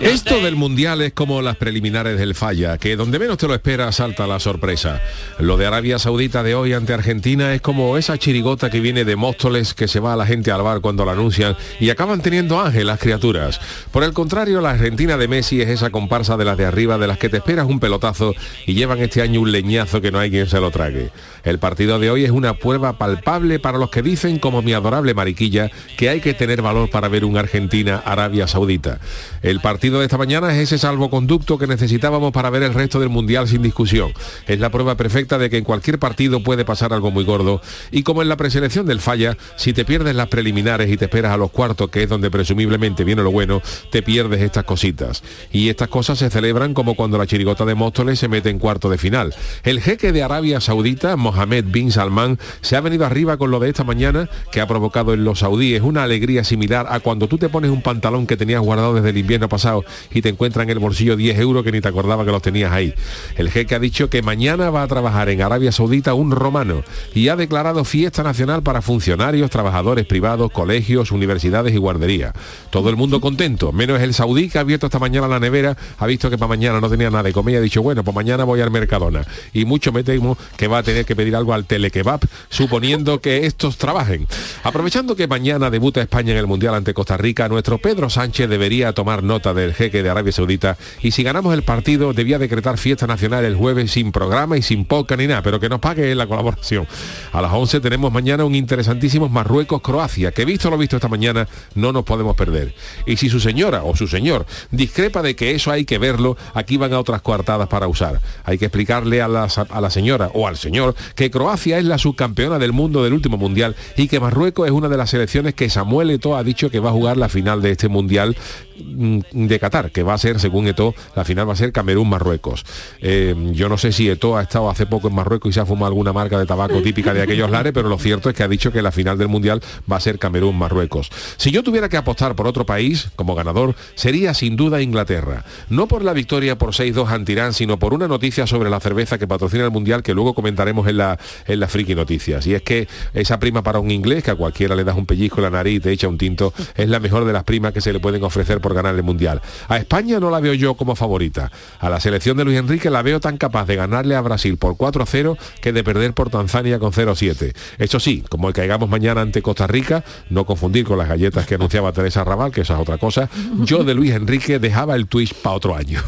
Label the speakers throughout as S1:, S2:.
S1: Esto del Mundial es como las preliminares del falla, que donde menos te lo esperas salta la sorpresa. Lo de Arabia Saudita de hoy ante Argentina es como esa chirigota que viene de Móstoles que se va a la gente al bar cuando la anuncian y acaban teniendo ángel las criaturas. Por el contrario, la Argentina de Messi es esa comparsa de las de arriba de las que te esperas un pelotazo y llevan este año un leñazo que no hay quien se lo trague. El partido de hoy es una prueba palpable para los que dicen, como mi adorable mariquilla, que hay que tener valor para ver un Argentina-Arabia Saudita. El partido de esta mañana es ese salvoconducto que necesitábamos para ver el resto del Mundial sin discusión. Es la prueba perfecta de que en cualquier partido puede pasar algo muy gordo. Y como en la preselección del falla, si te pierdes las preliminares y te esperas a los cuartos, que es donde presumiblemente viene lo bueno, te pierdes estas cositas. Y estas cosas se celebran como cuando la chirigota de Móstoles se mete en cuarto de final. El jeque de Arabia Saudita, Mohamed bin Salman, se ha venido arriba con lo de esta mañana que ha provocado en los saudíes una alegría similar a cuando tú te pones un pantalón que tenías guardado desde el invierno pasado y te encuentra en el bolsillo 10 euros que ni te acordaba que los tenías ahí. El jeque ha dicho que mañana va a trabajar en Arabia Saudita un romano y ha declarado fiesta nacional para funcionarios, trabajadores privados, colegios, universidades y guarderías. Todo el mundo contento, menos el saudí que ha abierto esta mañana la nevera, ha visto que para mañana no tenía nada de comer y ha dicho, bueno, pues mañana voy al Mercadona. Y mucho me temo que va a tener que pedir algo al telekebab, suponiendo que estos trabajen. Aprovechando que mañana debuta España en el Mundial ante Costa Rica, nuestro Pedro Sánchez debería tomar nota de el jeque de Arabia Saudita y si ganamos el partido debía decretar fiesta nacional el jueves sin programa y sin poca ni nada, pero que nos pague la colaboración. A las 11 tenemos mañana un interesantísimo Marruecos-Croacia, que visto lo visto esta mañana no nos podemos perder. Y si su señora o su señor discrepa de que eso hay que verlo, aquí van a otras coartadas para usar. Hay que explicarle a la, a la señora o al señor que Croacia es la subcampeona del mundo del último mundial y que Marruecos es una de las selecciones que Samuel Eto'o ha dicho que va a jugar la final de este mundial mm, Qatar, que va a ser, según Eto, la final va a ser Camerún-Marruecos. Eh, yo no sé si Eto ha estado hace poco en Marruecos y se ha fumado alguna marca de tabaco típica de aquellos lares, pero lo cierto es que ha dicho que la final del Mundial va a ser Camerún-Marruecos. Si yo tuviera que apostar por otro país como ganador, sería sin duda Inglaterra. No por la victoria por 6-2 ante Irán, sino por una noticia sobre la cerveza que patrocina el Mundial que luego comentaremos en la, en la Friki Noticias. Y es que esa prima para un inglés, que a cualquiera le das un pellizco en la nariz te echa un tinto, es la mejor de las primas que se le pueden ofrecer por ganar el Mundial. A España no la veo yo como favorita. A la selección de Luis Enrique la veo tan capaz de ganarle a Brasil por 4-0 que de perder por Tanzania con 0-7. Eso sí, como el caigamos mañana ante Costa Rica, no confundir con las galletas que anunciaba Teresa Raval, que esa es otra cosa, yo de Luis Enrique dejaba el Twitch para otro año.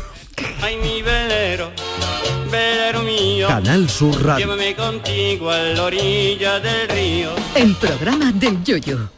S2: Ay, mi velero, velero mío.
S3: Canal Sur Radio.
S2: Llévame contigo a la orilla del río.
S4: El programa del Yoyo.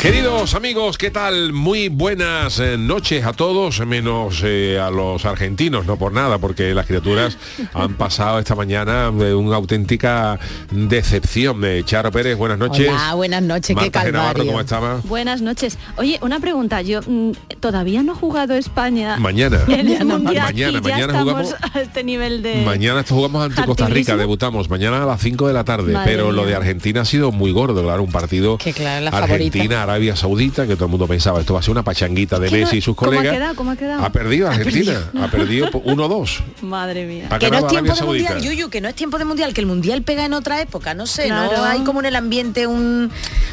S1: Queridos amigos, ¿qué tal? Muy buenas eh, noches a todos, menos eh, a los argentinos, no por nada, porque las criaturas han pasado esta mañana de una auténtica decepción. Eh, Charo Pérez, buenas noches.
S5: Hola, buenas noches, qué
S1: Marta Genavarro,
S5: calvario.
S1: ¿cómo estaba?
S6: Buenas noches. Oye, una pregunta. Yo mm, todavía no ha jugado España
S1: Mañana.
S6: en el
S5: Mañana,
S6: mundial
S1: mañana,
S6: y ya
S1: mañana
S6: estamos
S1: jugamos-
S6: a este nivel de.
S1: Mañana esto jugamos ante Costa Rica, debutamos mañana a las 5 de la tarde,
S6: Madre
S1: pero lo de Argentina ha sido muy gordo, claro, un partido
S5: Que claro, la
S1: Argentina,
S5: favorita.
S1: Arabia Saudita, que todo el mundo pensaba esto va a ser una pachanguita de
S6: ¿Qué no-
S1: Messi y sus
S6: cómo ha
S1: colegas.
S6: quedado? ¿Cómo ha quedado?
S1: Ha perdido Argentina, ha perdido por 1-2.
S6: Madre mía.
S1: Ha
S5: Que no es tiempo
S1: Arabia
S5: de mundial. Yuyu, que no es tiempo de mundial, que el mundial pega en otra época, no sé,
S6: Claro.
S5: no hay como en el ambiente un,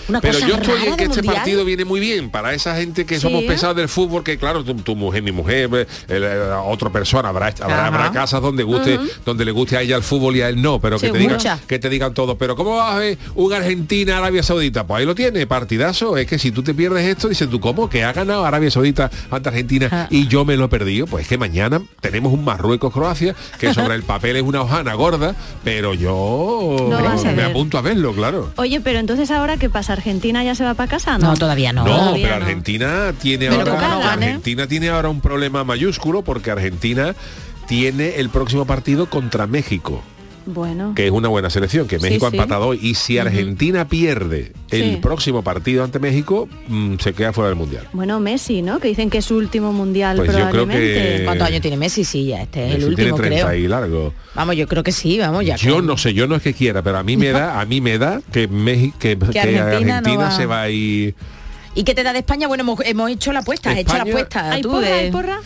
S5: una
S1: Pero
S5: cosa
S1: yo estoy
S5: rara
S1: en que este
S5: mundial.
S1: partido viene muy bien para esa gente que
S6: Sí.
S1: somos pesados del fútbol, que claro, tu, tu mujer, mi mujer, eh, el, eh, otra persona, habrá, habrá, casas donde guste, donde le guste a ella el fútbol y a él no, pero que te digan, que te digan todo. Pero ¿cómo vas a ver un Argentina Arabia Saudita? Pues ahí lo tiene, partidazo. Es que si tú te pierdes esto, dices tú, ¿cómo? Que ha ganado Arabia Saudita ante Argentina
S5: Ah.
S1: y yo me lo he perdido. Pues es que mañana tenemos un Marruecos-Croacia, que sobre el papel es una hojana gorda, pero yo
S6: No
S1: me apunto a verlo, claro.
S6: Oye, pero entonces ahora qué pasa? ¿Argentina ya se va para casa? No,
S5: No, todavía no.
S1: No,
S6: Todavía
S1: pero
S6: no.
S1: Argentina tiene
S5: Pero
S1: ahora
S5: no
S6: gane.
S1: Argentina tiene ahora un problema mayúsculo porque Argentina tiene el próximo partido contra México.
S6: Bueno.
S1: que es una buena selección, que
S6: Sí,
S1: México ha empatado hoy. Y si Argentina pierde el
S6: Sí.
S1: próximo partido ante México, mm, se queda fuera del Mundial.
S6: Bueno, Messi, ¿no? Que dicen que es su último mundial
S1: Pues yo creo
S6: probablemente.
S1: que-
S5: ¿Cuántos años tiene Messi? Sí, ya este es el
S1: Messi tiene
S5: último,
S1: 30
S5: creo.
S1: y largo.
S5: Vamos, yo creo que sí, vamos ya.
S1: Yo no sé, yo no es que quiera, pero a mí me da, a mí me da que México, que, que
S5: Argentina
S1: Argentina,
S5: no va-
S1: se va a ir.
S5: ¿Y qué te da de España? Bueno, hemos, hemos hecho la apuesta, has hecho la
S1: España-
S5: apuesta.
S6: ¿Hay
S5: tú
S6: porra,
S5: de-
S6: hay porra?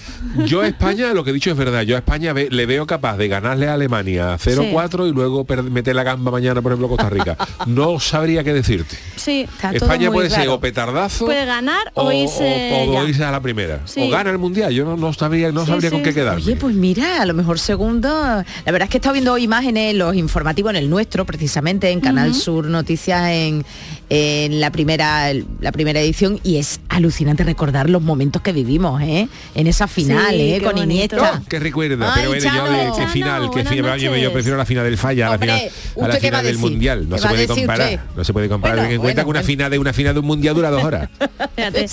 S1: Yo a España, lo que he dicho es verdad, yo a España ve- le veo capaz de ganarle a Alemania 0-4 y luego meter la gamba mañana, por ejemplo, a Costa Rica. No sabría qué decirte.
S6: Sí.
S5: Está todo
S1: España
S5: muy
S1: puede ser o petardazo
S6: Puede ganar o irse
S1: o- o
S6: ya.
S1: irse a la primera.
S6: Sí.
S1: O gana el mundial. Yo no, no sabría, no
S6: Sí,
S1: sabría
S6: sí.
S1: con qué quedarme.
S5: Oye, pues mira, a lo mejor segundo. La verdad es que he estado viendo imágenes, los informativos en el nuestro, precisamente, en Canal Sur Noticias, en, en la primera la primera edición, y es alucinante recordar los momentos que vivimos, ¿eh? En esa final,
S6: Sí,
S5: ¿eh?
S6: qué
S5: Con
S6: bonito.
S5: Iniesta.
S1: No, que recuerda,
S5: Ay,
S1: pero bueno, yo
S5: Chano.
S1: de qué
S6: Chano,
S1: final, qué
S6: buenas
S1: final, yo, yo prefiero la final del falla a la
S5: Hombre,
S1: final, a
S5: ¿usted
S1: la
S5: qué
S1: final
S5: a
S1: del mundial. No
S5: ¿Qué
S1: se
S5: a
S1: puede comparar. No se puede comparar.
S5: Bueno,
S1: Ten en cuenta
S5: bueno,
S1: que una final de una final de un mundial dura dos horas.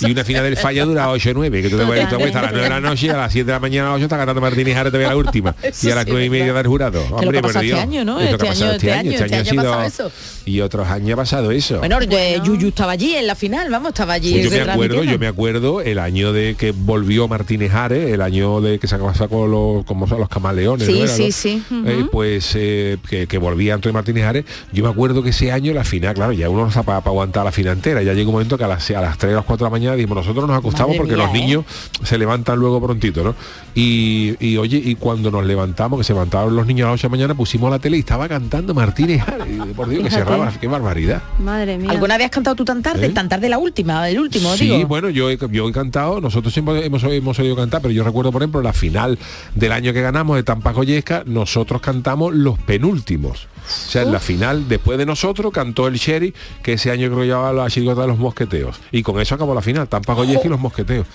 S1: Y una final del falla dura 8 o 9, que tú te puedes tú acuestas a las 9 de la noche y a las 7 de la mañana a las 8 está cantando Martínez Jara todavía la última. Y a las
S5: sí,
S1: 9 y media del jurado. Hombre, por
S5: pasado
S1: Dios.
S5: este año, ¿no?
S1: Es lo que ha
S5: Este
S1: pasado
S5: año-
S1: ha sido... Y otros años ha pasado eso.
S5: Bueno, eh, Yuyu estaba allí en la final, vamos, estaba allí.
S1: Pues yo me acuerdo, yo me acuerdo el año de que volvió Martínez Ares, el año de que sacó, sacó los, como son los camaleones,
S5: Sí,
S1: ¿no
S5: sí, sí.
S1: Eh, pues eh, que, que volvía Antonio Martínez Ares, yo me acuerdo que ese año la final, claro, ya uno no está para aguantar la final entera, ya llegó un momento que a las, a las 3 o las 4 de la mañana dijimos, nosotros nos acostamos
S5: Madre
S1: porque
S5: mía,
S1: los
S5: ¿eh?
S1: niños se levantan luego prontito, ¿no? Y, y, oye, y cuando nos levantamos, que se levantaron los niños a las 8 de la mañana, pusimos la tele y estaba cantando Martínez Ares, por Dios, que cerraba, qué barbaridad.
S6: Madre mía.
S5: ¿Alguna vez has cantado tú tan tarde?
S1: ¿Eh?
S5: Tan tarde la última, el último,
S1: Sí,
S5: digo.
S1: bueno, yo he, yo he cantado, nosotros siempre hemos, hemos oído cantar, pero yo recuerdo, por ejemplo, la final del año que ganamos de Tampa Goyesca, nosotros cantamos los penúltimos. O sea, en la final, después de nosotros, cantó el Sherry, que ese año creo llevaba la chirigota de los mosqueteos. Y con eso acabó la final, Tampa Goyesca y los mosqueteos.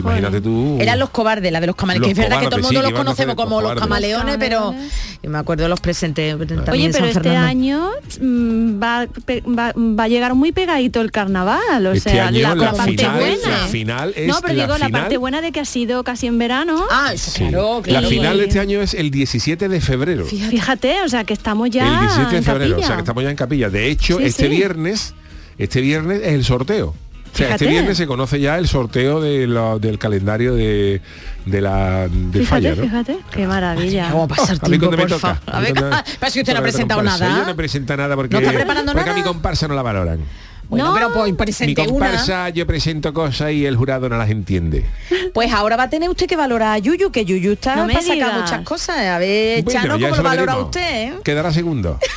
S1: Imagínate tú.
S5: Eran los cobardes, la de los camaleones.
S1: Los
S5: que es verdad que todo el mundo
S1: sí,
S5: los conocemos
S1: los
S5: como los camaleones, pero yo me acuerdo de los presentes también
S6: Oye,
S5: en
S6: pero este año mm, va, pe- va, va a llegar muy pegadito el carnaval, o
S1: Este
S6: sea,
S1: año
S6: la,
S1: la
S6: parte
S1: final-
S6: buena.
S1: la final es
S6: no, pero
S1: la
S6: digo la
S1: final-
S6: parte buena de que ha sido casi en verano.
S5: Ah, eso,
S1: Sí.
S5: claro,
S1: la final de este año es el 17 de febrero.
S6: Fíjate, o sea, que estamos ya
S1: el 17 de
S6: en
S1: febrero, o
S6: capilla.
S1: sea que estamos ya en capilla. De hecho,
S6: Sí,
S1: este
S6: sí.
S1: viernes, este viernes es el sorteo. O sea, este viernes se conoce ya el sorteo de lo- del calendario de, de la del
S6: Fíjate,
S1: falla, ¿no?
S6: fíjate, qué maravilla.
S5: ¿Cómo pasa el
S1: A mí
S5: tiempo,
S1: cuando me
S5: por
S1: toca.
S5: favor?
S1: a
S5: A
S1: mí
S5: ver,
S1: cuando-
S5: pero si usted no ha presentado
S1: comparsa.
S5: nada.
S1: Yo no presenta nada porque,
S5: ¿No está preparando
S1: porque a
S5: nada?
S1: mi comparsa no la valoran.
S5: Bueno,
S6: No.
S5: pero pues
S1: Mi
S5: presente una.
S1: comparsa yo presento cosas y el jurado no las entiende.
S5: Pues ahora va a tener usted que valorar a Yuyu, que Yuyu está
S6: No me
S5: para sacar muchas cosas. A ver,
S1: Bueno,
S5: Chano,
S1: ya
S5: ¿cómo lo valora
S1: veremos.
S5: usted? eh?
S1: Quedará segundo.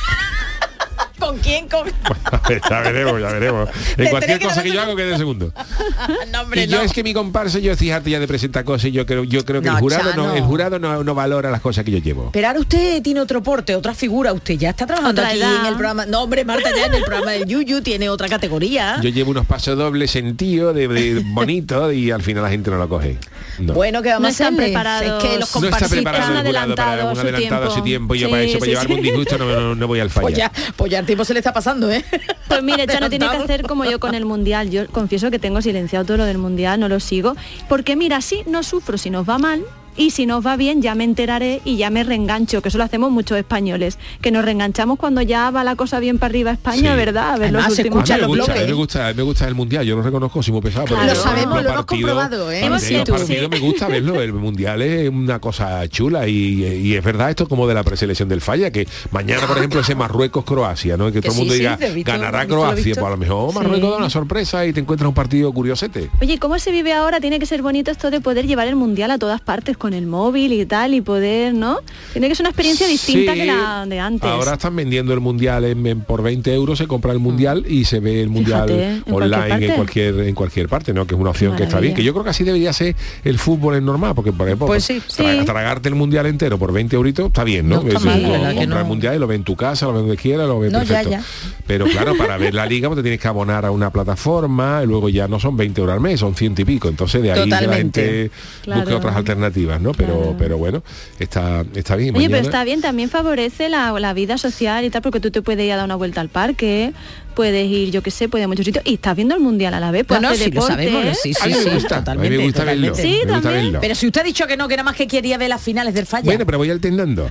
S5: ¿Con quién? Con...
S1: ya veremos, ya veremos. En cualquier
S5: que
S1: cosa que yo hago quede segundo.
S5: no, hombre,
S1: Y yo
S5: no.
S1: es que mi comparsa, yo harto ya de presentar cosas y yo creo, yo creo que
S5: No,
S1: el jurado no, el jurado no, no valora las cosas que yo llevo.
S5: Pero ahora usted tiene otro porte, otra figura. Usted ya está trabajando
S6: Otra
S5: aquí
S6: edad.
S5: en el programa. No, hombre, Marta, ya en el programa del Yuyu tiene otra categoría.
S1: Yo llevo unos pasos dobles sentido de, de bonito y al final la gente no lo coge. No.
S5: Bueno, que vamos
S6: No
S5: a
S6: están preparados.
S5: Es que los
S1: no está
S5: comparsistas...
S1: preparado
S6: han
S1: el jurado para
S6: adelantado
S1: un
S6: su
S1: adelantado a su
S6: tiempo.
S1: yo
S6: Sí,
S1: para eso, para
S6: sí,
S1: llevarme
S6: sí.
S1: un disgusto no, no- no voy al
S5: Pues
S1: falla.
S5: ya, pues ya el tiempo se le está pasando, ¿eh?
S6: Pues mire, Chano tiene que
S5: Adelantado.
S6: hacer como yo con el mundial. Yo confieso que tengo silenciado todo lo del mundial, no lo sigo. Porque mira, así no sufro si nos va mal. Y si nos va bien ya me enteraré y ya me reengancho, que eso lo hacemos muchos españoles, que nos reenganchamos cuando ya va la cosa bien para arriba España,
S1: Sí.
S6: ¿verdad? A ver
S5: Además,
S6: los
S5: se
S6: últimos
S1: A
S5: escucha
S1: mí me
S5: los
S1: gusta, a mí
S5: bloques.
S1: me gusta, me gusta el mundial, yo lo reconozco, soy muy pesado. pero
S6: Claro.
S1: yo
S6: Lo sabemos,
S1: los
S5: lo hemos
S1: partidos-
S5: comprobado, ¿eh?
S1: Partidos
S6: sí.
S1: me gusta verlo, el mundial es una cosa chula y, y es verdad esto como de la preselección del falla, que mañana por ejemplo ese Marruecos-Croacia, ¿no? Que,
S5: Que
S1: todo el mundo diga,
S5: visto,
S1: ganará Croacia, pues a lo mejor Marruecos da una sorpresa y te encuentras un partido curiosete.
S6: Oye, ¿cómo se vive ahora? Tiene que ser bonito esto de poder llevar el mundial a todas partes con el móvil y tal y poder, ¿no? Tiene que ser una experiencia distinta
S1: Sí,
S6: que la de antes.
S1: Ahora están vendiendo el mundial en, en- por 20 euros, se compra el mundial y se ve el mundial
S6: Fíjate, en cualquier
S1: online en cualquier en cualquier parte, ¿no? Que es una opción que está bien. Que yo creo que así debería ser el fútbol en normal, porque por ejemplo,
S5: Pues sí.
S1: tra-
S6: Sí.
S1: tragarte el mundial entero por 20 euritos está bien, ¿no?
S5: No está mal,
S1: comprar el mundial y lo ves en tu casa, lo ves donde quieras, lo ves
S5: No,
S1: perfecto.
S5: ya.
S1: Pero claro, para ver la liga pues te tienes que abonar a una plataforma y luego ya no son 20 euros al mes, son ciento y pico. Entonces de ahí que la
S5: Totalmente.
S1: gente busque
S6: Claro.
S1: otras alternativas, ¿no? Pero,
S6: Claro.
S1: pero bueno, está, está bien.
S6: Oye, pero
S1: Mañana-
S6: está bien, también favorece la, la vida social y tal, porque tú te puedes ir a dar una vuelta al parque, puedes ir, yo qué sé, puedes ir a muchos sitios, y estás viendo el mundial a la vez, puedes
S5: no,
S6: hacer
S5: sí, lo sabemos,
S6: ¿eh?
S5: sí, sí,
S1: gusta,
S5: totalmente,
S1: me gusta verlo.
S5: totalmente.
S6: Sí,
S1: me gusta
S6: también.
S1: verlo.
S5: Pero si usted ha dicho que no, que nada más que quería ver las finales del falla.
S1: Bueno, pero voy alternando.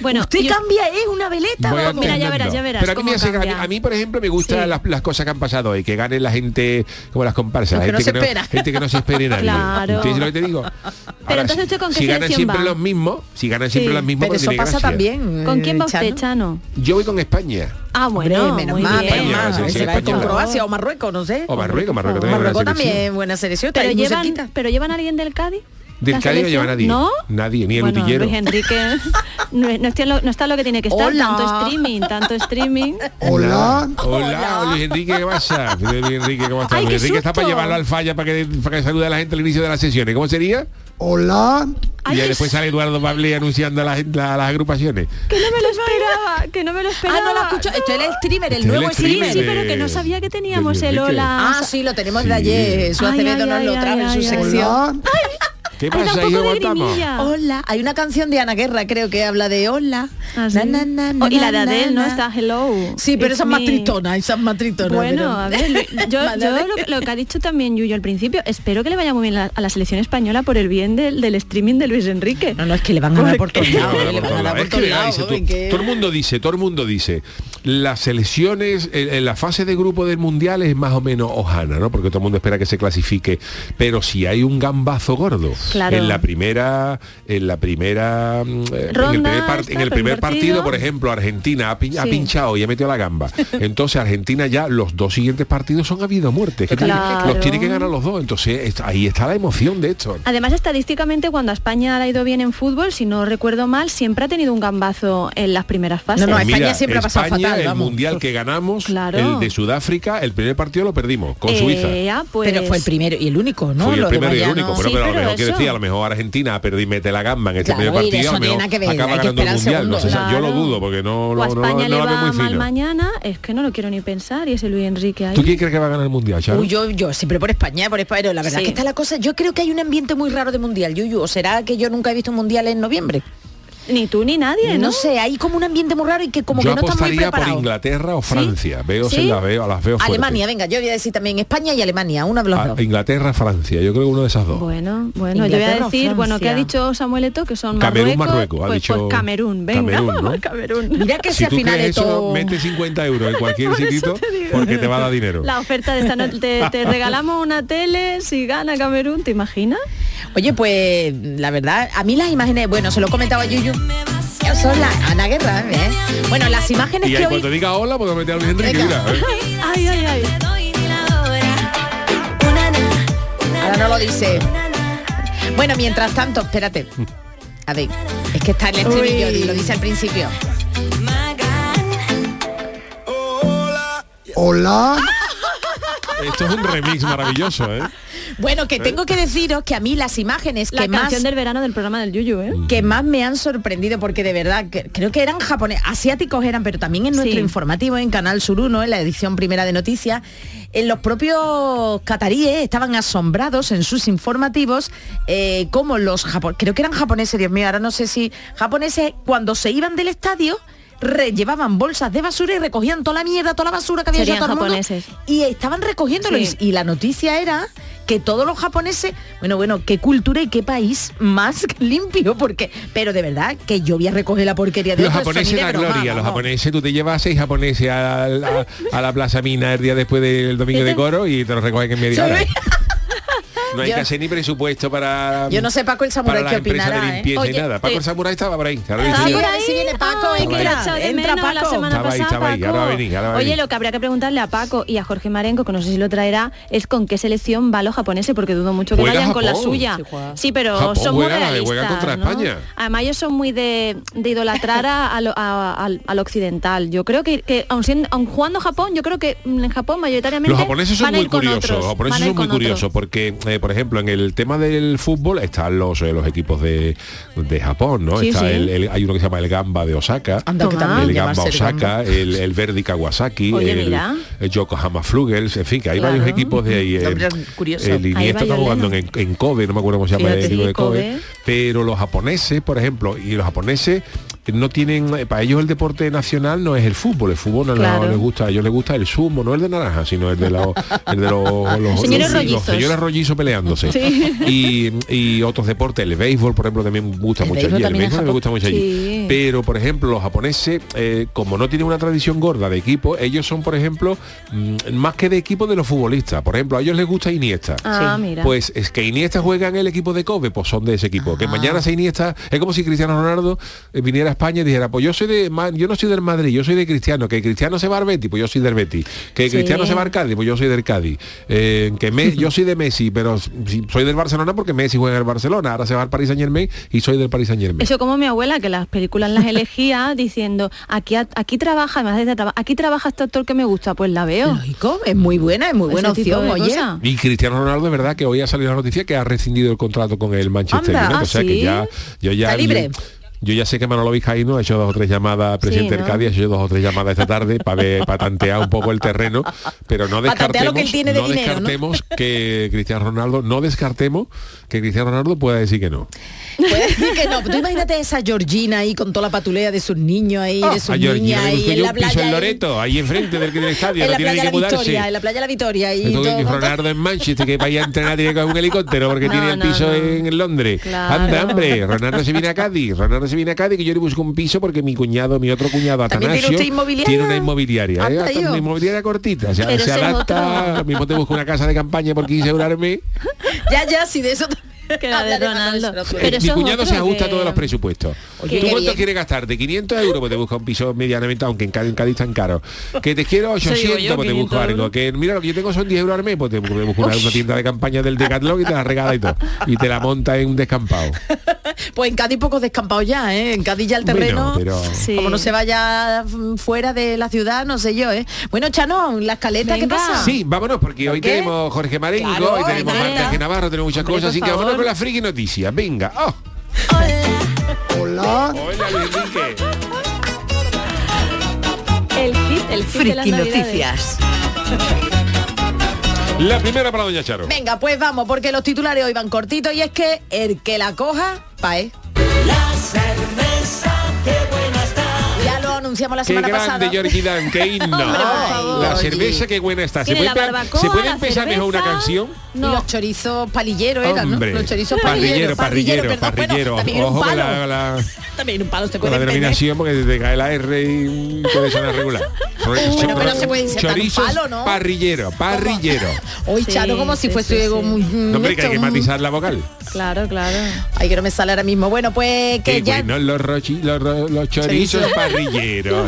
S6: Bueno,
S5: Usted
S6: yo-
S5: cambia, es una veleta. Vamos.
S6: Mira, ya verás, ya verás
S1: Pero a mí,
S6: cómo
S1: me hace- a mí-
S6: cambia.
S1: a mí, por ejemplo, me gustan
S6: Sí.
S1: las, las cosas que han pasado hoy, que gane la gente como las comparsas, gente
S5: no
S1: que no,
S5: espera.
S1: gente que no se espere nadie.
S6: Claro.
S1: ¿Entiendes lo que te digo? Ahora,
S6: entonces, ¿usted con qué
S1: si ganan
S6: selección
S1: siempre
S6: va?
S1: los mismos, si ganan siempre
S6: Sí.
S1: los mismos,
S5: Pero
S1: pues
S5: eso pasa
S1: gracia.
S5: también.
S6: ¿Con
S5: eh,
S6: quién va usted,
S5: Chano?
S6: Chano?
S1: Yo voy con España.
S6: Ah, bueno,
S5: Hombre, menos
S6: muy
S5: mal,
S6: bien.
S5: menos mal.
S1: selección
S5: Se va con
S1: española.
S5: Croacia o Marruecos, no sé.
S1: O Marruecos, Marruecos también.
S5: Marruecos
S1: buena selección.
S5: también, buena selección. está
S6: Pero
S5: ahí muy
S6: llevan,
S5: cerquita.
S6: pero llevan a alguien del Cádiz.
S1: Del
S6: ¿La
S1: Cádiz no lleva
S6: selección?
S1: nadie.
S6: ¿No?
S1: Nadie, ni el
S6: bueno,
S1: utillero.
S6: Luis Enrique no, no está lo, no está lo que tiene que estar,
S5: Hola.
S6: tanto streaming, tanto streaming.
S1: Hola. Hola, Luis Enrique, ¿qué pasa? Luis Enrique, ¿cómo está?
S6: Ay,
S1: Luis
S6: qué
S1: Enrique está para
S6: susto.
S1: llevarlo al falla para que, para que salude a la gente al inicio de las sesiones. ¿Cómo sería?
S3: Hola.
S1: Y ya después sale Eduardo Pablo anunciando a, la gente- a las agrupaciones.
S6: Que no me lo esperaba, que no me lo
S5: Ah,
S6: esperaba.
S5: no lo escucho. Esto es el streamer, el
S1: Este es el
S5: nuevo
S1: streamer.
S6: Sí,
S1: de-
S6: pero que no sabía que teníamos el hola.
S5: Ah, sí, lo tenemos
S1: Sí.
S5: de ayer. Su
S6: Ay,
S5: Acevedo
S6: ay,
S5: nos lo
S6: ay,
S5: trajo en su
S6: ay,
S5: sección.
S3: Hola.
S1: ¿Qué
S6: Ay, da
S1: pasa.
S5: Hola, hay una canción de Ana Guerra, creo que habla de hola.
S6: Ah, sí.
S5: Na, na, na,
S6: Oh, y la de Adele, ¿no? Está Hello.
S5: Sí, pero esa es más tritona, esa es más tritona.
S6: Bueno,
S5: pero-
S6: a ver, yo, yo lo, que- lo que ha dicho también Yuyo al principio, espero que le vaya muy bien la- a la selección española por el bien del, del streaming de Luis Enrique.
S5: No, no, es que le van a dar por todos lados.
S1: Todo el mundo dice, todo el mundo dice, las selecciones, en, en la fase de grupo del mundial es más o menos hojana, ¿no? Porque todo el mundo espera que se clasifique. Pero si hay un gambazo gordo
S6: Claro.
S1: en la primera, en la primera, mm, eh, en el primer, en el partido, por ejemplo, Argentina ha, pin- ha
S6: Sí.
S1: pinchado y ha metido la gamba. Entonces Argentina ya los dos siguientes partidos son habido muerte.
S6: Claro.
S1: Los tiene que ganar los dos. Entonces es- ahí está la emoción de esto.
S6: Además, estadísticamente, cuando a España le ha ido bien en fútbol, si no recuerdo mal, siempre ha tenido un gambazo en las primeras fases.
S5: No, no, España siempre ha pasado fatal,
S1: el
S5: vamos.
S1: mundial que ganamos,
S6: Claro.
S1: el de Sudáfrica, el primer partido lo perdimos con
S6: Eh,
S1: Suiza.
S6: pues-
S5: Pero fue el primero y el único, ¿no?
S1: Fue el primero y el único,
S5: no.
S1: pero,
S6: Sí,
S1: pero a lo
S6: pero eso-
S1: a lo mejor Argentina perdió y mete la gamba en este
S5: Claro, de
S1: partido, a lo mejor
S5: que ver,
S1: acaba ganando el mundial. No sé,
S5: segundo.
S1: yo lo dudo porque no,
S6: o a
S1: no, no, no
S6: le
S1: la veo
S6: va
S1: muy
S6: mal
S1: fino.
S6: mañana, es que no lo quiero ni pensar, y ese Luis Enrique ahí.
S1: ¿Tú quién crees que va a ganar el mundial, Charo?
S5: Uy, yo, yo siempre por España, por España, pero la verdad
S6: Sí.
S5: que está la cosa, yo creo que hay un ambiente muy raro de mundial, Yuyu, o será que yo nunca he visto un mundial en noviembre.
S6: Ni tú ni nadie, ¿no?
S5: No sé, hay como un ambiente muy raro y que como
S1: yo
S5: que no está muy
S1: apostaría por
S5: preparado.
S1: Inglaterra o Francia. Veo,
S6: ¿Sí?
S1: las veo, las veo fuertes.
S5: Alemania, venga, yo voy a decir también España y Alemania, uno de los
S1: Ah,
S5: dos.
S1: Inglaterra, Francia. Yo creo que uno de esas dos.
S6: Bueno, bueno, yo voy a decir, bueno, ¿qué ha dicho Samuel Eto'o? Que son
S1: Camerún,
S6: Marruecos.
S1: Marruecos, ha
S6: pues,
S1: dicho
S6: pues Camerún, venga,
S1: Camerún, ¿no?
S6: Camerún.
S5: Mira que
S1: si
S5: al
S1: tú
S5: final
S1: crees
S5: de
S1: eso, mete 50 euros en cualquier sitio
S6: te
S1: porque te va a dar dinero.
S6: La oferta de esta noche, te, te regalamos una tele si gana Camerún, ¿te imaginas?
S5: Oye, pues la verdad, a mí las imágenes, bueno, se lo comentaba a Yuyu, son la Ana Guerra, ¿eh? Bueno, las imágenes
S1: Y ahí
S5: que hoy...
S1: cuando diga hola, puedo meter a Luis Enrique. Mira, ¿eh?
S6: Ay, ay, ay.
S5: Ahora no lo dice. Bueno, mientras tanto, espérate. A ver, es que está en el estribillo,
S6: Uy.
S5: lo dice al principio.
S3: Hola.
S1: Esto es un remix maravilloso, ¿eh?
S5: Bueno, que tengo que deciros que a mí las imágenes
S6: La
S5: que más
S6: canción del verano del programa del Yuyu, ¿eh?
S5: que más me han sorprendido porque de verdad que- creo que eran japoneses, asiáticos eran, pero también en nuestro
S6: Sí.
S5: informativo en Canal Sur 1, en la edición primera de noticias, en los propios cataríes estaban asombrados en sus informativos eh, como los japoneses, creo que eran japoneses, Dios mío, ahora no sé si japoneses cuando se iban del estadio re- llevaban bolsas de basura y recogían toda la mierda, toda la basura que había
S6: Serían
S5: todo el mundo, y estaban recogiéndolo
S6: Sí.
S5: y, y la noticia era que todos los japoneses, bueno, bueno, qué cultura y qué país más limpio, porque, pero de verdad que yo voy a recoger la porquería de
S1: Los japoneses la
S5: broma,
S1: gloria, los japoneses, tú te llevas seis japoneses a la, a la Plaza Mina el día después del domingo de coro y te los recogen en media hora. No hay
S5: Yo-
S1: que hacer ni presupuesto para
S5: Yo no sé, Paco, el samurái
S1: para
S5: qué
S1: empresa de
S5: opinará, ¿eh?
S1: limpieza
S6: Oye,
S1: y nada. Paco
S6: te-
S1: el samurái estaba por ahí. Ahora
S5: Ah,
S1: yo.
S5: por ahí sí viene Paco,
S6: Ay,
S5: entra, entra
S6: menos la
S5: Paco.
S6: semana
S1: Estaba ahí,
S6: pasada,
S1: estaba ahí,
S6: Paco.
S1: ahora va a venir, ahora va a
S6: Oye,
S1: venir.
S6: lo que habría que preguntarle a Paco y a Jorge Marenco, que no sé si lo traerá, es con qué selección va los japoneses, porque dudo mucho que vayan con la suya.
S5: Sí,
S6: pero
S1: Japón
S6: son muy
S1: juega,
S6: realistas.
S1: juega contra
S6: ¿no?
S1: España.
S6: Además, ellos son muy de, de idolatrar a, a lo- a- al- al occidental. Yo creo que, que aun, siendo- aun jugando Japón, yo creo que en Japón mayoritariamente
S1: Los japoneses son
S6: van a
S1: muy curiosos, los japoneses
S6: a
S1: son muy curiosos porque, eh, por ejemplo, en el tema del fútbol están los, eh, los equipos de, de Japón, ¿no?
S6: Sí,
S1: Está
S6: sí.
S1: el- el- hay uno que se llama el Gamba de Osaka.
S5: Anda, que
S6: Toma.
S5: también
S1: el Gamba Osaka, el, el Verdi Kawasaki,
S6: Oye,
S1: el, Yokohama Flugels, en fin, que hay
S6: Claro.
S1: varios equipos de ahí. eh,
S5: curioso.
S1: El Iniesta está jugando en, en Kobe, no me acuerdo cómo se llama el equipo de Kobe.
S6: Kobe.
S1: Pero los japoneses, por ejemplo, y los japoneses no tienen, para ellos el deporte nacional no es el fútbol, el fútbol no, les gusta, a ellos les gusta el sumo, no el de naranja, sino el de los, el de los, los-
S6: Señores
S1: los- señores rollizos peleándose. Y, y otros deportes, el béisbol, por ejemplo, también me gusta
S5: El
S1: mucho allí. El béisbol me gusta mucho allí.
S6: Sí.
S1: Pero, por ejemplo, los japoneses, eh, como no tienen una tradición gorda de equipo, ellos son, por ejemplo, mm, más que de equipo de los futbolistas. Por ejemplo, a ellos les gusta Iniesta.
S6: Ah, mira.
S1: Pues es que Iniesta juega en el equipo de Kobe, pues son de ese equipo.
S5: Ah.
S1: Que mañana se Iniesta, es como si Cristiano Ronaldo eh, viniera a España y dijera, pues yo soy de yo no soy del Madrid, yo soy de Cristiano, que Cristiano se va al Betis, pues yo soy del Betis, que
S6: Sí.
S1: Cristiano se va al Cádiz, pues yo soy del Cádiz, Eh, que Me- yo soy de Messi, pero si- soy del Barcelona porque Messi juega en el Barcelona, ahora se va al Paris Saint Germain y soy del Paris Saint Germain.
S6: Eso como mi abuela, que las películas las elegía diciendo, aquí, aquí trabaja, además de traba- aquí trabaja este actor que me gusta, pues la veo.
S5: Lógico, es muy buena, es muy buena
S6: Ese
S5: opción, oye.
S1: Y Cristiano Ronaldo, es verdad que hoy ha salido la noticia que ha rescindido el contrato con el Manchester
S5: Anda,
S1: United.
S6: ¿ah,
S1: o sea que
S6: sí?
S1: ya, yo ya.
S5: Está libre.
S1: Yo ya sé que Manolo Vizcaíno ha hecho dos o tres llamadas presidente
S6: Sí,
S1: del. Cádiz, ha hecho dos o tres llamadas esta tarde para ver, para tantear un poco el terreno, pero no descartemos,
S5: que de
S1: no
S5: dinero, ¿no?
S1: descartemos que Cristiano Ronaldo, no descartemos que Cristiano Ronaldo pueda decir que no.
S5: Puede decir que no. Tú imagínate esa Georgina ahí con toda la patulea de sus niños ahí, de sus
S1: a Georgina
S5: niñas ahí en
S1: yo
S5: la
S1: un piso
S5: playa.
S1: en
S5: ahí,
S1: Loreto, ahí enfrente del, del estadio,
S5: en
S1: no
S5: la
S1: tiene
S5: playa
S1: ni
S5: la
S1: que mudarse.
S5: Victoria, en la playa la Victoria y todo.
S1: Ronaldo en Manchester, que vaya a entrenar tiene que un helicóptero porque tiene el piso en Londres.
S6: Claro.
S1: Anda, hombre, Ronaldo se viene a Cádiz, Ronaldo se viene a Cádiz, que yo le busco un piso porque mi cuñado, mi otro cuñado,
S5: ¿También tiene
S1: Atanasio, tiene una inmobiliaria. ¿eh? Hasta
S5: yo.
S1: una inmobiliaria cortita. O sea, se adapta, mismo te busco una casa de campaña por 15 euros al mes.
S5: Ya, ya, sí, de eso
S6: Que la de Ronaldo. Pero
S1: mi cuñado se ajusta a todos los presupuestos.
S5: Oye,
S1: ¿Tú
S5: qué
S1: cuánto quieres gastarte? 500 euros, pues te busca un piso medianamente, aunque en Cádiz, en Cádiz tan caro. Que te quiero
S6: Eso digo
S1: 800,
S6: yo,
S1: pues te busco
S6: 500
S1: algo.
S6: euros.
S1: Que mira, lo que yo tengo son 10 euros al mes, pues te busco, te busco una, una tienda de campaña del Decathlon y te la regala y todo. Y te la monta en un descampado.
S5: Pues en Cádiz pocos descampados ya, ¿eh? En Cádiz ya el
S1: Bueno,
S5: terreno,
S1: pero-
S6: Sí.
S5: como no se vaya mm, fuera de la ciudad, no sé yo, ¿eh? Bueno, Chano, la escaleta, ¿qué
S6: Venga.
S5: pasa?
S1: Sí, vámonos, porque hoy
S5: qué?
S1: tenemos Jorge Marengo,
S5: Claro,
S1: hoy tenemos. Marta. Navarro, tenemos muchas
S6: Hombre,
S1: cosas, así que vámonos. Con la friki noticias. Venga. ¡Oh!
S3: Hola.
S1: Hola, Luis Enrique.
S6: El hit, el hit de las
S4: Friki
S6: navidades.
S4: Noticias.
S1: La primera para Doña Charo.
S5: Venga, pues vamos, porque los titulares hoy van cortitos y es que el que la coja, pae. Anunciamos la
S1: Qué
S5: semana
S1: grande,
S5: pasada.
S1: Georgie Dan, qué himno.
S6: Hombre, por favor.
S1: la cerveza, qué buena está. ¿Se puede,
S6: la
S1: empe-
S6: barbacoa,
S1: ¿se puede
S6: la
S1: empezar mejor una canción?
S5: Y los chorizos palilleros eran, ¿no?
S1: Hombre,
S5: Los chorizos
S1: parrillero,
S5: palilleros.
S1: parrillero,
S5: perdón, bueno,
S1: parrillero.
S5: también un
S1: Ojo con
S5: palo.
S1: la, la-
S5: También un palo se
S1: con
S5: puede
S1: la denominación porque te cae la R y puede sonar regular.
S5: Bueno, pero se puede insertar un
S1: Chorizos,
S5: palo, ¿no?
S1: parrillero, parrillero.
S5: Hoy
S6: Sí,
S5: Chano como si fuese
S6: sí, sí.
S5: un...
S1: No, hombre, que hay que
S5: un-
S1: matizar la vocal.
S6: Claro, claro.
S5: Ay, que no me sale ahora mismo. Bueno, pues que
S1: Qué
S5: ya...
S1: bueno los, rochi- los, ro- los chorizos
S5: Chorizo.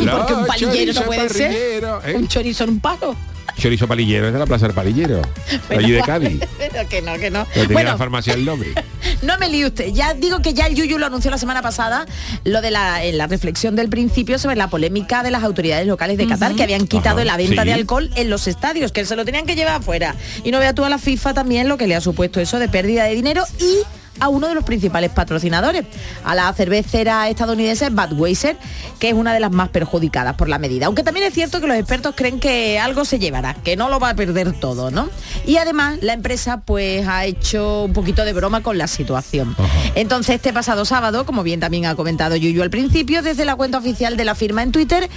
S5: ¿Y por qué un palillero no puede ser?
S1: ¿eh?
S5: Un chorizo en un palo.
S1: Chorizo palillero es de la Plaza del Palillero.
S5: Bueno,
S1: allí de Cádiz.
S5: Pero que no, que no.
S1: Que tenía
S5: Bueno,
S1: la farmacia el nombre.
S5: no me líe usted. Ya digo que ya el Yuyu lo anunció la semana pasada, lo de la, en la reflexión del principio sobre la polémica de las autoridades locales de Qatar que habían quitado
S1: Ajá,
S5: la venta
S1: sí.
S5: de alcohol en los estadios, que se lo tenían que llevar afuera. Y no vea tú a la FIFA también lo que le ha supuesto eso de pérdida de dinero y a uno de los principales patrocinadores, a la cervecera estadounidense Budweiser, que es una de las más perjudicadas por la medida. Aunque también es cierto que los expertos creen que algo se llevará, que no lo va a perder todo, ¿no? Y además la empresa pues ha hecho un poquito de broma con la situación. Entonces este pasado sábado, como bien también ha comentado Yuyu al principio, desde la cuenta oficial de la firma en Twitter,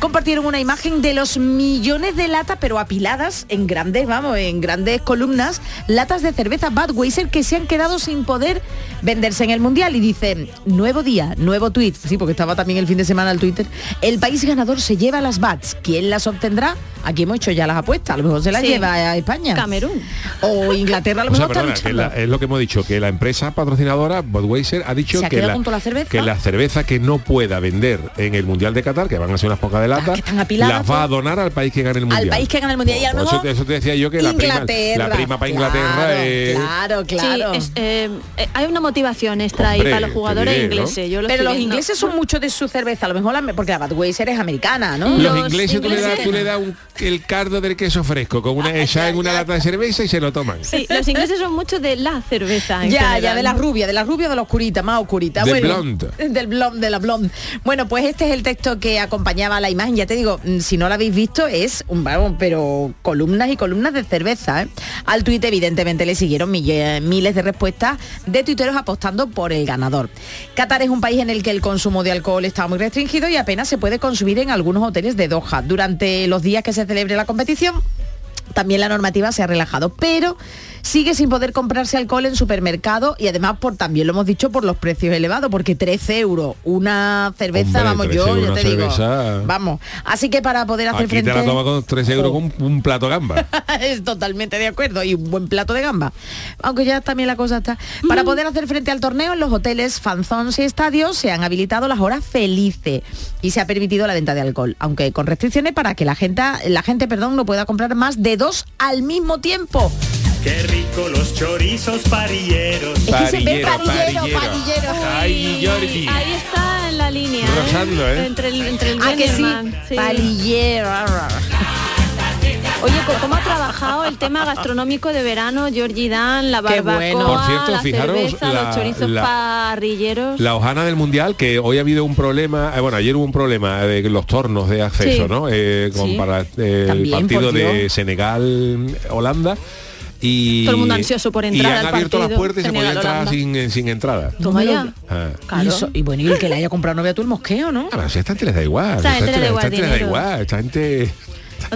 S5: compartieron una imagen de los millones de latas, pero apiladas en grandes, vamos, en grandes columnas, latas de cerveza Budweiser que se han quedado sin poder venderse en el Mundial. Y dicen, nuevo día, nuevo tweet, sí, porque estaba también el fin de semana el Twitter, el país ganador se lleva las BATs. ¿Quién las obtendrá? Aquí hemos hecho ya las apuestas, a lo mejor se las
S6: Sí.
S5: lleva a España.
S6: Camerún.
S5: O Inglaterra a lo
S1: O sea,
S5: mejor está
S1: perdona, que
S5: luchando.
S1: la- es lo que hemos dicho, que la empresa patrocinadora Budweiser ha dicho
S5: ¿Se ha
S1: que,
S5: quedado
S1: la,
S5: con toda la cerveza?
S1: que la cerveza que no pueda vender en el Mundial de Qatar, que van a ser unas pocas de lata,
S5: que están apiladas,
S1: las va a
S5: pues.
S1: donar al país que gane el Mundial.
S5: país que gane el Mundial, y a lo mejor
S1: eso, eso te decía yo que la prima,
S5: Inglaterra.
S1: la prima para Inglaterra
S5: Claro,
S1: es...
S5: Claro, claro.
S6: Sí, es, eh, eh, hay una motivación extra
S1: Hombre,
S6: ahí para los jugadores
S1: diré, ¿no?
S6: ingleses. Yo lo
S5: Pero los
S6: viendo.
S5: ingleses son mucho de su cerveza, a lo mejor la, porque la Budweiser es americana, ¿no?
S1: Los,
S6: Los
S1: ingleses, tú le das,
S6: ingleses-
S1: tú le das un- el cardo del queso fresco con una esa en una lata de cerveza y se lo toman.
S6: Sí, los ingleses son mucho de la cerveza. en
S5: Ya,
S6: general.
S5: ya, de la rubia, de la rubia o de la oscurita, más oscurita.
S1: Del
S5: bueno,
S1: blonde.
S5: Del blonde, de la blonde. Bueno, pues este es el texto que acompañaba la imagen. Ya te digo, mm, si no lo habéis visto, es un vamos, pero columnas y columnas de cerveza. ¿eh? Al tuit, evidentemente, le siguieron miles de respuestas de tuiteros apostando por el ganador. Qatar es un país en el que el consumo de alcohol está muy restringido y apenas se puede consumir en algunos hoteles de Doha. Durante los días que se celebre la competición, también la normativa se ha relajado, pero sigue sin poder comprarse alcohol en supermercado y además por también lo hemos dicho por los precios elevados, porque 13 euros una cerveza,
S1: Hombre,
S5: vamos
S1: 13
S5: yo, yo te digo.
S1: cerveza.
S5: Vamos. Así que para poder hacer
S1: Aquí te
S5: frente
S1: la toma con 3 euros con un, un plato gamba.
S5: es totalmente de acuerdo y un buen plato de gamba. Aunque ya también la cosa está. Para poder hacer frente al torneo en los hoteles, fanzones y estadios se han habilitado las horas felices y se ha permitido la venta de alcohol, aunque con restricciones para que la gente, la gente, perdón, no pueda comprar más de dos al mismo tiempo.
S3: Qué rico los chorizos parilleros.
S5: Es que se ve
S1: Parillero,
S5: parillero,
S1: parillero.
S5: parillero.
S1: Ay, Jordi.
S6: Ahí está en la línea. ¿eh?
S1: Rozando, ¿eh?
S6: Entre el, entre el
S5: Ah,
S6: bien
S5: que
S6: y el
S5: sí,
S6: mal. Sí.
S5: parillero.
S6: Oye, ¿cómo- ¿cómo ha trabajado el tema gastronómico de verano, Georgie Dan, la barbacoa,
S5: bueno.
S1: Por cierto,
S6: la
S1: fijaros
S6: cerveza,
S1: la-
S6: los chorizos
S1: la-
S6: parrilleros?
S1: La hojana del Mundial, que hoy ha habido un problema, eh, bueno, ayer hubo un problema de los tornos de acceso,
S6: Sí.
S1: ¿no? Eh, con
S5: Sí.
S1: para eh, el partido de. Senegal-Holanda. Y,
S6: Todo el mundo ansioso por entrar
S1: y han
S6: al
S1: abierto las
S6: partido,
S1: puertas y se podía entrar sin, eh, sin entrada.
S6: Toma ya.
S1: Ah.
S5: Y, eso- y bueno, y el que le haya comprado novia tú el mosqueo, ¿no?
S1: Ah, si a esta gente les da igual.
S6: Esta gente le da igual
S1: esta gente les da igual. Esta gente...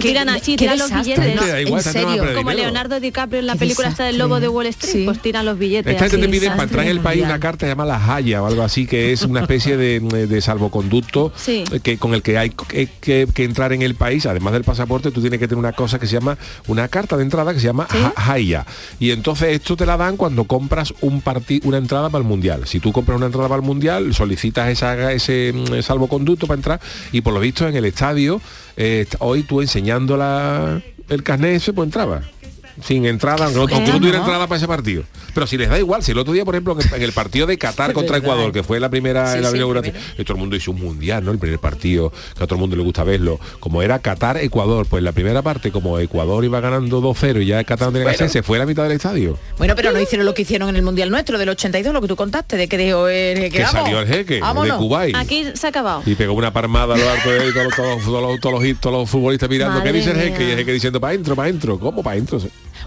S6: Tiran así, tiran los billetes.
S1: Da igual,
S5: en
S1: no
S5: serio.
S6: Como
S1: dinero.
S6: Leonardo DiCaprio en la película esta del lobo de Wall Street,
S5: Sí.
S6: pues tiran los billetes.
S1: Esta gente te pide para entrar en el país una carta llamada la Haya o algo así, que es una especie de, de salvoconducto
S6: Sí.
S1: que, con el que hay que, que- que entrar en el país. Además del pasaporte, tú tienes que tener una cosa que se llama, una carta de entrada que se llama Ha- Haya. Y entonces esto te la dan cuando compras un una entrada para el Mundial. Si tú compras una entrada para el Mundial, solicitas esa, ese mm, salvoconducto para entrar y por lo visto en el estadio, eh, hoy tú enseñando la, el carnet ese, pues entraba. Sin entrada, no- aunque no tuviera entrada para ese partido. Pero si les da igual, si el otro día, por ejemplo, en el, partido de Qatar contra Ecuador,
S5: ¿eh?
S1: que fue la primera
S5: Sí,
S1: en la
S5: sí,
S1: inauguración,
S5: primero.
S1: y todo el mundo hizo un mundial, ¿no? El primer partido, que a todo el mundo le gusta verlo. Como era Qatar-Ecuador, pues la primera parte, como Ecuador iba ganando 2-0 y ya Qatar no tenía que hacer, se fue a la mitad del estadio.
S5: Bueno, pero no hicieron lo que hicieron en el Mundial nuestro del 82, lo que tú contaste, de que dijo el jeque,
S1: Que
S5: vamos,
S1: salió el jeque de
S5: vámonos.
S1: Kuwait.
S6: Aquí se ha acabado.
S1: Y pegó una parmada a lo alto de ahí, todos, todos, todos, los- todos los, todos los futbolistas mirando.
S6: Madre
S1: ¿Qué dice el jeque?
S6: mía.
S1: Y el jeque diciendo, para adentro, para adentro. ¿Cómo para adentro?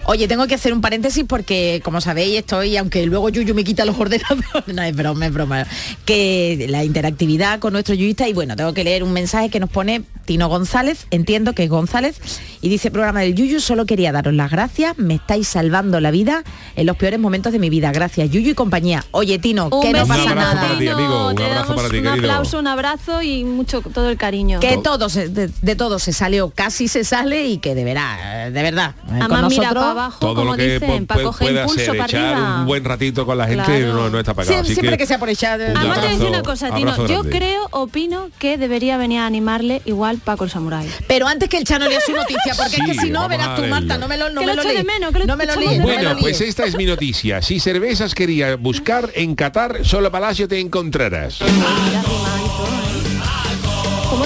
S5: Oye, tengo que hacer un paréntesis porque, como sabéis, estoy, aunque luego Yuyu me quita los ordenadores, no es broma, es broma, que la interactividad con nuestro yuyista, y bueno, tengo que leer un mensaje que nos pone Tino González, entiendo que es González, y dice, programa del Yuyu, solo quería daros las gracias, me estáis salvando la vida en los peores momentos de mi vida, gracias Yuyu y compañía. Oye, Tino,
S6: Un
S5: que no pasa
S1: abrazo
S5: nada.
S1: para ti, amigo, un
S6: Te
S1: abrazo
S6: damos
S1: para ti,
S6: un aplauso, un abrazo y mucho todo el cariño.
S5: Que todo se- de, de todo se salió, casi se sale y que de verdad, de verdad. eh, con
S6: Además mira para abajo,
S1: Todo
S6: como
S1: lo que
S6: dicen, para coger
S1: puede
S6: impulso
S1: hacer,
S6: para
S1: echar
S6: arriba.
S1: un buen ratito con la gente
S6: Claro.
S1: no, no está pagado.
S5: Sie-
S1: Así
S5: siempre que,
S1: que,
S5: sea por echar...
S1: un
S6: Además te voy a decir
S1: abrazo-
S6: una cosa, Tino. Yo creo, opino, que debería venir a animarle igual Paco el Samurai.
S5: Pero antes que el Chano lea su noticia, porque es que si no, verás tú, Marta, no me lo, no
S6: Que
S5: me
S6: lo
S5: lo
S6: echo de
S5: líes.
S6: menos, que lo
S5: no me lo líes, me
S1: Bueno, pues esta es mi noticia. Si cervezas quería buscar en Qatar, solo Palacio te encontrarás.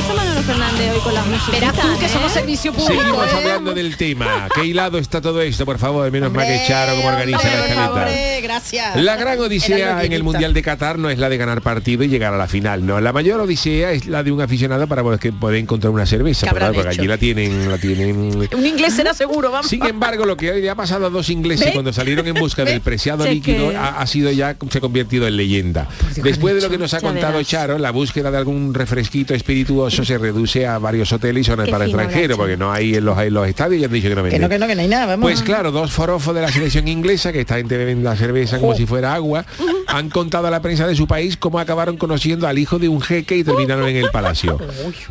S6: ¿Cómo está Manolo Fernández hoy con las músicas?
S5: Verás tú que somos servicio público.
S1: Seguimos hablando del tema. ¿Qué hilado está todo esto, por favor? Menos mal que Charo como organiza
S5: Hombre,
S1: la escaleta.
S5: gracias.
S1: La gran odisea en el. Mundial de Qatar no es la de ganar partido y llegar a la final, no. La mayor odisea es la de un aficionado para poder, que poder encontrar una cerveza,
S5: ¿Qué
S1: porque, allí la tienen, la tienen.
S5: Un inglés será seguro, vamos.
S1: Sin embargo, lo que le ha pasado a dos ingleses
S5: ¿Ve?
S1: cuando salieron en busca del preciado líquido ha, ha sido ya se ha convertido en leyenda. Después
S5: ¿qué
S1: de lo que nos ha contado. Charo, la búsqueda de algún refresquito espirituoso se reduce a varios hoteles y zonas para extranjeros, porque no hay en los, en los estadios y han dicho que no
S5: Que
S1: venden.
S5: no, que no, que no hay nada, vamos.
S1: Pues claro, dos forofos de la selección inglesa, que esta gente beben la cerveza como si fuera agua, han contado a la prensa de su país cómo acabaron conociendo al hijo de un jeque y terminaron en el palacio.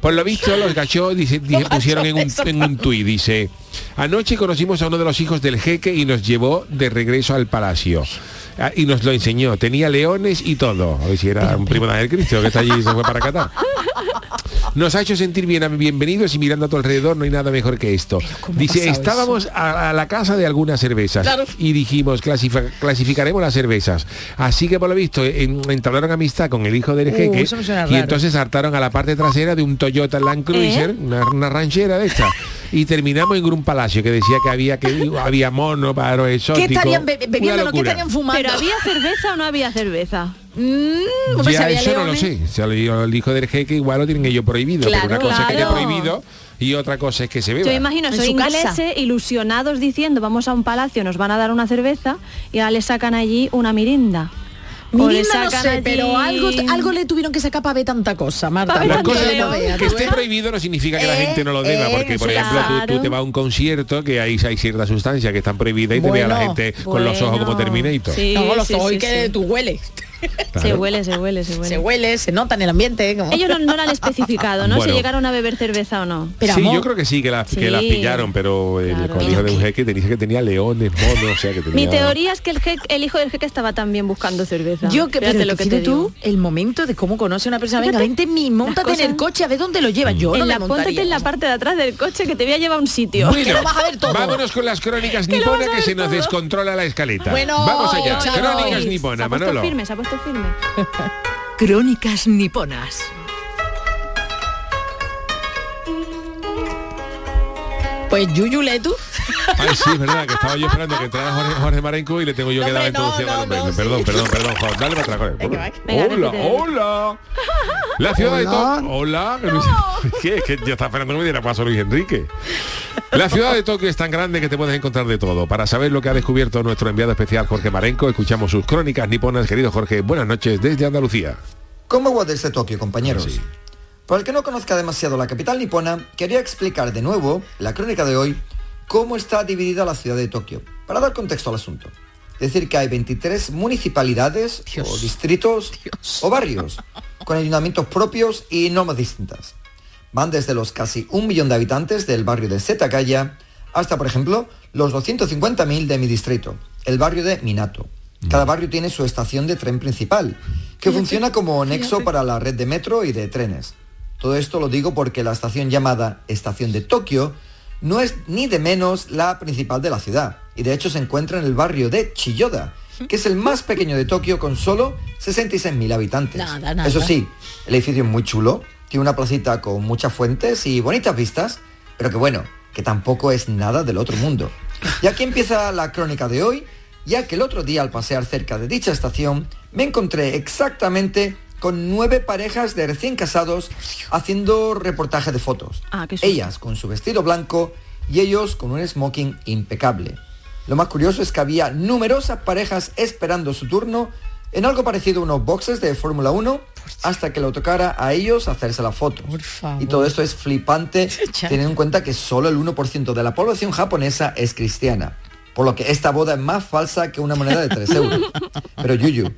S1: Por lo visto, los gachos dice- dice- pusieron en un, en un tuit, dice, anoche conocimos a uno de los hijos del jeque y nos llevó de regreso al palacio. Ah, Y nos lo enseñó, tenía leones y todo. A ver si era un primo de Cristo que está allí y se fue para Qatar. Nos ha hecho sentir bien, bienvenidos y mirando a tu alrededor no hay nada mejor que esto.
S5: ¿cómo ha
S1: Dice, estábamos a, a la casa de algunas cervezas
S5: Claro.
S1: y dijimos, clasificaremos las cervezas. Así que por lo visto en- entablaron amistad con el hijo del
S5: Uh,
S1: jeque y
S5: raro.
S1: entonces saltaron a la parte trasera de un Toyota Land Cruiser,
S6: ¿Eh?
S1: una, una ranchera de esta. Y terminamos en un palacio que decía que había que había mono, pájaros
S5: ¿Qué
S1: exóticos.
S5: estarían bebiendo? ¿Qué estarían fumando?
S6: ¿Pero había cerveza o no había cerveza?
S5: Mm, hombre,
S1: Ya eso no lo sé. Si al el hijo del jeque igual lo tienen ellos prohibido.
S5: Claro,
S1: pero una cosa es que esté prohibido y otra cosa es que se beba.
S6: Yo imagino
S5: casa.
S6: ingleses ilusionados diciendo vamos a un palacio, nos van a dar una cerveza y ahora le sacan allí una mirinda. Esa
S5: no sé, pero algo, algo le tuvieron que sacar para ver tanta cosa, Marta.
S1: La cosa es que esté prohibido no significa que la gente no lo deba,
S5: eh,
S1: porque por
S5: claro.
S1: ejemplo tú, tú te vas a un concierto que ahí hay ciertas sustancias que están prohibidas y te ve a la
S5: Bueno,
S1: gente con los ojos como Terminator.
S6: sí,
S5: no, los
S6: sí,
S5: ojos
S6: sí,
S5: y que
S6: sí.
S5: tú hueles.
S6: Se huele, se huele, se huele.
S5: Se huele, se nota en el ambiente. como-
S6: Ellos no, no lo han especificado, ¿no?
S1: Bueno.
S6: Si llegaron a beber cerveza o no.
S5: Pero,
S1: sí,
S5: amor,
S1: yo creo que sí, que las, que las
S6: Sí.
S1: pillaron, pero el
S6: Claro.
S1: colegio de un jeque te dice que tenía leones, monos, o sea que tenía...
S6: Mi teoría es que el, jeque- el hijo del jeque estaba también buscando cerveza.
S5: Yo que
S6: Fíjate
S5: pero
S6: lo que te
S5: tú
S6: digo.
S5: el momento de cómo conoce a una persona. Venga, vente mi, montate en el coche a ver dónde lo lleva. Yo no
S6: en
S5: me
S6: la,
S5: montaría.
S6: póntate en la parte de atrás del coche que te voy a llevar a un sitio.
S1: Bueno,
S5: lo vas a ver todo.
S1: vámonos con las crónicas niponas que se nos descontrola la escaleta.
S5: Bueno,
S1: Vamos allá, crónicas niponas, Manolo.
S6: Firme.
S4: Crónicas niponas.
S5: Pues Yuyu Letu.
S1: Ay, sí, es verdad, que estaba yo esperando que entrara Jorge, Jorge Marenco y le tengo yo
S5: No,
S1: que dar la
S5: no,
S1: introducción
S5: no,
S1: hombre.
S5: no,
S1: perdón,
S5: sí.
S1: perdón, perdón, Jorge. Dale para atrás, Jorge.
S5: Venga,
S6: venga,
S1: hola, hola. La ciudad de Tokio. Hola. ¿Qué? Es que ya está esperando que me diera paso Luis Enrique. La ciudad de Tokio es tan grande que te puedes encontrar de todo. Para saber lo que ha descubierto nuestro enviado especial Jorge Marenco, escuchamos sus crónicas niponas. Querido Jorge, buenas noches desde Andalucía.
S7: ¿Cómo va desde Tokio, compañeros?
S1: Sí.
S7: Para el que no conozca demasiado la capital nipona, quería explicar de nuevo, la crónica de hoy, cómo está dividida la ciudad de Tokio, para dar contexto al asunto. Es decir, que hay 23 municipalidades o distritos o barrios, con ayuntamientos propios y normas distintas. Van desde los casi un millón de habitantes del barrio de Setagaya hasta, por ejemplo, los 250.000 de mi distrito, el barrio de Minato. Cada barrio tiene su estación de tren principal, que funciona como nexo para la red de metro y de trenes. Todo esto lo digo porque la estación llamada Estación de Tokio no es ni de menos la principal de la ciudad, y de hecho se encuentra en el barrio de Chiyoda, que es el más pequeño de Tokio con solo 66.000 habitantes.
S5: Nada, nada.
S7: Eso sí, el edificio es muy chulo, tiene una placita con muchas fuentes y bonitas vistas, pero que bueno, que tampoco es nada del otro mundo. Y aquí empieza la crónica de hoy, ya que el otro día al pasear cerca de dicha estación me encontré exactamente con nueve parejas de recién casados haciendo reportaje de fotos.
S6: Ah.
S7: Ellas con su vestido blanco y ellos con un smoking impecable. Lo más curioso es que había numerosas parejas esperando su turno en algo parecido a unos boxes de Fórmula 1 hasta que lo tocara a ellos hacerse la foto. Y todo esto es flipante teniendo en cuenta que solo el 1% de la población japonesa es cristiana. Por lo que esta boda es más falsa que una moneda de 3 euros. Pero Yuyu,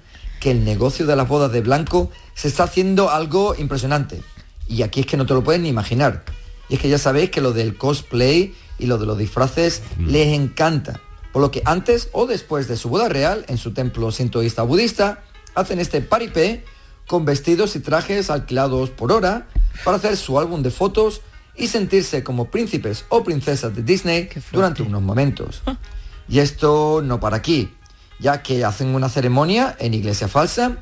S7: que el negocio de las bodas de blanco se está haciendo algo impresionante. Y aquí es que no te lo puedes ni imaginar. Y es que ya sabéis que lo del cosplay y lo de los disfraces les encanta. Por lo que antes o después de su boda real, en su templo sintoísta budista, hacen este paripé con vestidos y trajes alquilados por hora para hacer su álbum de fotos y sentirse como príncipes o princesas de Disney durante unos momentos. Y esto no para aquí, ya que hacen una ceremonia en iglesia falsa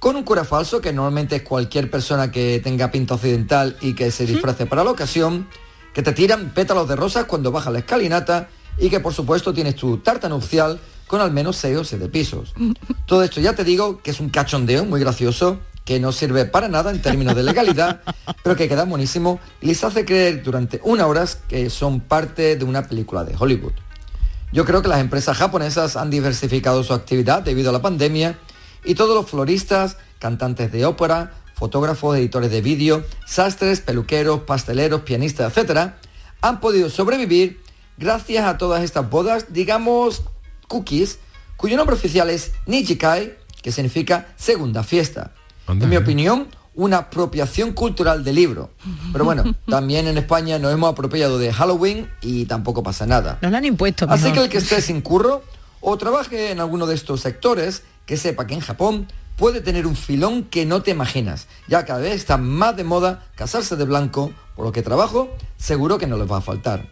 S7: con un cura falso que normalmente es cualquier persona que tenga pinta occidental y que se disfrace para la ocasión, que te tiran pétalos de rosas cuando baja la escalinata y que por supuesto tienes tu tarta nupcial con al menos 6 o 7 pisos. Todo esto ya te digo que es un cachondeo muy gracioso, que no sirve para nada en términos de legalidad, pero que queda buenísimo y les hace creer durante una hora que son parte de una película de Hollywood. Yo creo que las empresas japonesas han diversificado su actividad debido a la pandemia y todos los floristas, cantantes de ópera, fotógrafos, editores de vídeo, sastres, peluqueros, pasteleros, pianistas, etc., han podido sobrevivir gracias a todas estas bodas, digamos, cookies, cuyo nombre oficial es Nijikai, que significa segunda fiesta.
S1: Anda,
S7: en mi
S1: eh.
S7: opinión, una apropiación cultural del libro. Pero bueno, también en España nos hemos apropiado de Halloween y tampoco pasa nada.
S5: Nos lo han impuesto.
S7: Así
S5: mejor.
S7: que el que esté sin curro o trabaje en alguno de estos sectores, que sepa que en Japón puede tener un filón que no te imaginas. Ya cada vez está más de moda casarse de blanco, por lo que trabajo seguro que no les va a faltar.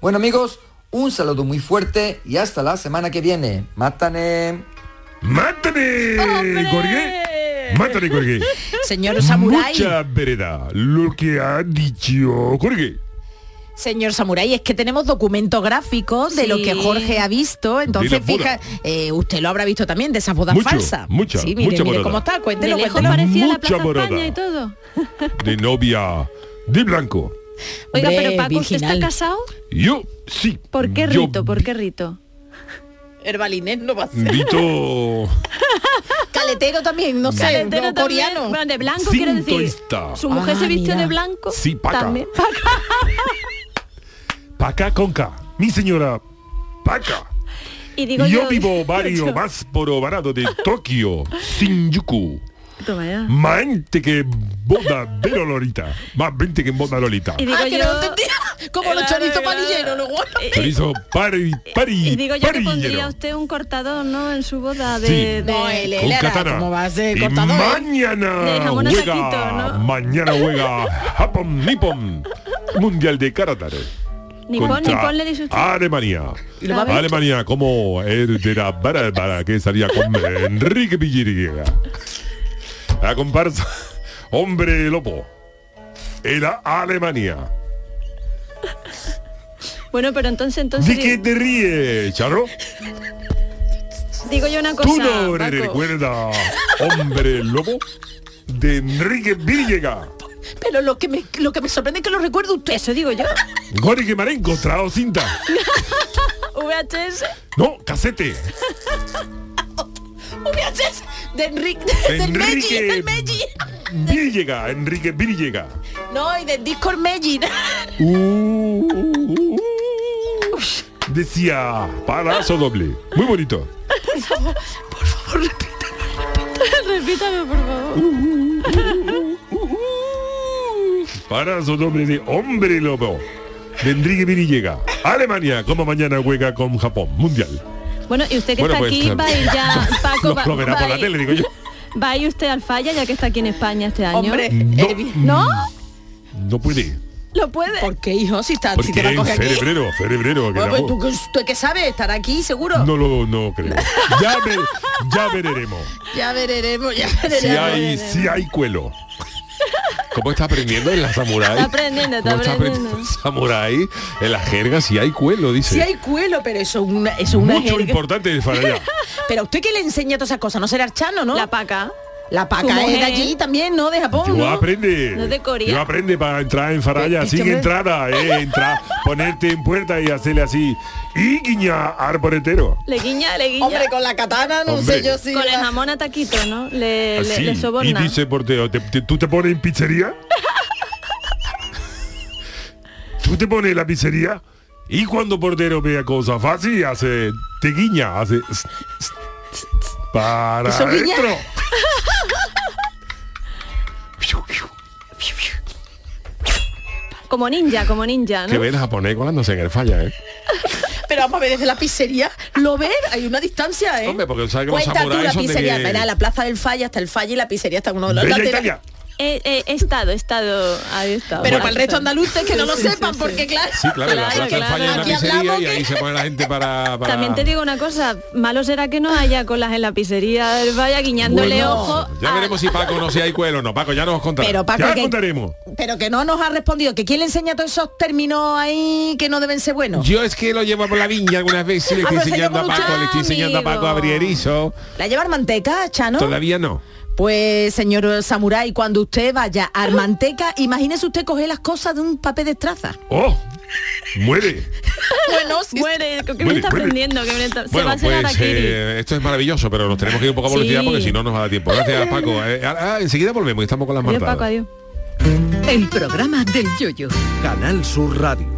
S7: Bueno amigos, un saludo muy fuerte y hasta la semana que viene. ¡Mátane!
S1: ¡Mátale, Jorge! ¡Mátale, Jorge!
S5: Señor Samurai.
S1: Mucha vereda lo que ha dicho Jorge.
S5: Señor Samurai, es que tenemos documentos gráficos de lo que Jorge ha visto. Entonces,
S1: De la
S5: fija, eh, usted lo habrá visto también de esas bodas
S1: Mucho,
S5: falsas.
S1: mucha,
S5: sí, mire,
S1: mucha
S5: mire cómo está.
S6: De
S5: Cuéntelo,
S6: lejos
S5: cuéntelo.
S6: parecía la
S1: Mucha
S6: Plaza
S1: morada.
S6: España y todo.
S1: De novia de blanco.
S6: Oiga, pero Paco, ¿usted está casado?
S1: Yo sí.
S6: ¿Por qué
S1: Yo
S6: rito? ¿Por qué rito?
S5: Herbalinés no va a ser. Caletero también, no sé,
S6: Caletero
S5: no,
S6: también.
S5: coreano.
S6: Bueno, de blanco quiero decir. Su mujer
S5: Ah,
S6: se vistió
S5: mira.
S6: de blanco.
S8: Sí, paca.
S6: También.
S1: Paca conca. Mi señora Paca.
S6: Y digo
S1: yo,
S6: yo,
S1: vivo barrio
S6: yo-
S1: más barato de Tokio, Shinjuku.
S6: Toma ya.
S1: Más gente que boda de Lolita. Más gente que boda Lolita.
S6: Y digo
S5: Ah, que
S6: yo,
S5: no lo entendía. Como los chorizos
S6: claro.
S5: palilleros, luego.
S1: Chorizo pari, pari,
S6: y digo yo que
S1: parillero.
S6: pondría usted un cortador, ¿no? En su boda de...
S1: Sí.
S6: de-
S5: No, él,
S1: Con
S5: él era,
S1: katana.
S5: ¿cómo va a ser cortador? eh?
S1: mañana juega,
S6: ¿no?
S1: mañana juega Japón Nippon Mundial de Karatare.
S6: Nipón,
S1: contra
S6: Nipón le dice usted.
S1: Alemania.
S5: lo?
S1: Alemania como el de la bárbara que salía con Enrique Villiriga. La comparsa Hombre Lobo. Era Alemania.
S6: Bueno, pero entonces, entonces...
S1: ¿De qué te ríes, Charro?
S6: Digo yo una cosa,
S1: ¿Tú no
S6: Paco.
S1: recuerdas Hombre Lobo? De Enrique Villega.
S5: Pero lo que me lo que me sorprende es que lo recuerdo usted.
S6: Eso digo yo.
S1: Gori han encontrado cinta.
S6: VHS.
S1: No, casete.
S5: VHS de Enrique
S1: De
S5: del
S1: Enrique
S5: del Meji.
S1: Villega, Enrique Villega.
S5: No, y del Discord Meji.
S1: Uh, decía parazo doble. Muy bonito.
S6: Repítame, por favor.
S1: Parazo doble de hombre lobo. De Enrique Villega. Alemania, como mañana juega con Japón. Mundial.
S6: Bueno, y usted que
S1: Bueno,
S6: está
S1: pues,
S6: aquí va a ir ya, Paco,
S1: Lo,
S6: va,
S1: lo verá
S6: va
S1: por
S6: a
S1: la
S6: ir-
S1: tele, digo yo.
S6: va a ir usted al falla ya que está aquí en España este año.
S5: Hombre,
S1: No.
S6: ¿No?
S1: No puede.
S6: ¿Lo puede?
S5: ¿Por qué, hijo? Si, está, si
S1: Porque
S5: te va a
S1: en
S5: coger aquí.
S1: cerebrero, cerebrero. que
S5: Bueno,
S1: la
S5: pues, ¿tú, qué- tú qué sabes? ¿Estará aquí seguro?
S1: No lo no creo. Ya, ve- ya veremos.
S5: Ya veremos, ya
S1: Si
S5: veremos.
S1: hay, si hay cuelo.
S8: ¿Cómo está aprendiendo en la samurai?
S6: Está aprendiendo, está
S8: ¿Cómo
S6: aprendiendo.
S8: samurai en la jerga si hay cuelo, dice.
S5: Si hay cuelo, pero eso es una, eso es una
S1: Mucho
S5: jerga.
S1: importante.
S5: Pero a usted que le enseña todas esas cosas, no será archano, ¿no?
S6: La paca.
S5: La paca es de allí también, ¿no? De Japón,
S1: Yo
S5: ¿no?
S1: aprende.
S6: No es de Corea.
S1: Yo aprende para entrar en Faralla, sin entrada, eh, entrar, ponerte en puerta y hacerle así. Y guiña árbol entero.
S6: Le guiña, le guiña.
S5: Hombre, con la katana, no
S1: Hombre.
S5: sé yo si...
S6: Con el
S5: la-
S6: jamón a taquito, ¿no? Le, le,
S1: Así.
S6: le
S1: y
S6: soborna.
S1: dice portero, ¿te, te- tú te pones en pizzería? ¿Tú te pones en la pizzería? Y cuando portero vea cosas fácil, hace, te guiña, hace... Para
S5: ¿Eso guiña?
S1: adentro.
S6: Como ninja, como ninja,
S8: Que
S6: ¿no?
S8: ve el japonés colándose en el falla, ¿eh?
S5: Pero vamos a ver, desde la pizzería, ¿lo ves? Hay una distancia, ¿eh?
S8: Hombre, porque sabe que los
S5: Cuenta tú
S8: samuráis
S5: la
S8: son de
S5: pizzería.
S8: que-
S5: Verá, la plaza del falla está el falla y la pizzería está en uno de los laterales.
S6: He, he- he estado, he estado, ahí he estado.
S5: Pero
S6: Bueno,
S5: para el resto andaluces que no lo sepan,
S6: sí.
S5: porque claro...
S8: Sí, claro, en la
S6: Claro, claro.
S8: falla una pizzería y
S5: que-
S8: ahí se pone la gente para... para-
S6: También te digo una cosa, malo será que no haya colas en la pizzería del Vaya guiñándole
S5: Bueno.
S6: ojo.
S8: Ya
S6: a-
S8: veremos si Paco no si hay cuelo o no. Paco, ya nos contará.
S5: Pero Paco,
S1: Ya
S5: que-
S1: contaremos.
S5: pero que no nos ha respondido, que quién le enseña todos esos términos ahí que no deben ser buenos.
S8: Yo es que lo llevo por la viña algunas veces, le
S5: Ah,
S8: estoy
S5: se
S8: enseñando a Paco, le estoy enseñando a Paco a abrir erizo.
S5: ¿La llevar manteca, Chano?
S8: Todavía no.
S5: Pues, señor Samurai, cuando usted vaya a Armanteca, imagínese usted coger las cosas de un papel de traza.
S1: ¡Oh! Muere.
S5: Bueno, sí.
S6: Muere, ¿qué me está
S1: muere.
S6: aprendiendo? Me está- se va
S8: Bueno,
S6: a
S8: pues eh, esto es maravilloso, pero nos tenemos que ir un poco a velocidad
S6: Sí.
S8: porque si no nos va a dar tiempo. Gracias, Paco. Eh, ah, enseguida volvemos y estamos con las
S6: Adiós. Paco, adiós.
S4: El programa del yoyo.
S9: Canal Sur Radio.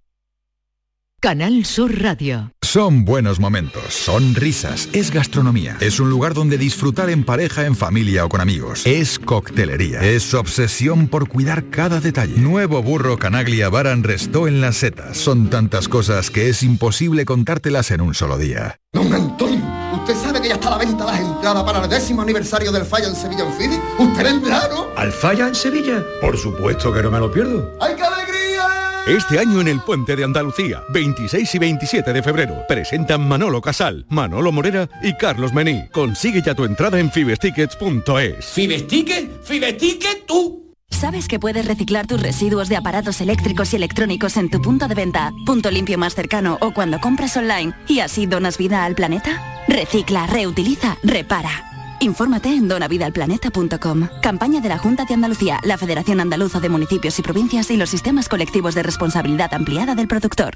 S4: Canal Sur Radio.
S10: Son buenos momentos, son risas, es gastronomía, es un lugar donde disfrutar en pareja, en familia o con amigos, es coctelería, es obsesión por cuidar cada detalle. Nuevo burro Canaglia Baran Restó en las setas. Son tantas cosas que es imposible contártelas en un solo día.
S11: Don Antonio, ¿usted sabe que ya está a la venta las entradas para el décimo aniversario del Falla en Sevilla en Fidi? ¿Usted vendrá, no?
S9: ¿Al Falla en Sevilla? Por supuesto que no me lo pierdo.
S11: ¡Ay, qué alegría!
S9: Este año en el Puente de Andalucía, 26 y 27 de febrero, presentan Manolo Casal, Manolo Morera y Carlos Mení. Consigue ya tu entrada en fibestickets.es.
S12: Fibesticket, Fibesticket tú.
S13: ¿Sabes que puedes reciclar tus residuos de aparatos eléctricos y electrónicos en tu punto de venta, punto limpio más cercano o cuando compras online y así donas vida al planeta? Recicla, reutiliza, repara. Infórmate en donavidalplaneta.com. Campaña de la Junta de Andalucía, la Federación Andaluza de Municipios y Provincias y los sistemas colectivos de responsabilidad ampliada del productor.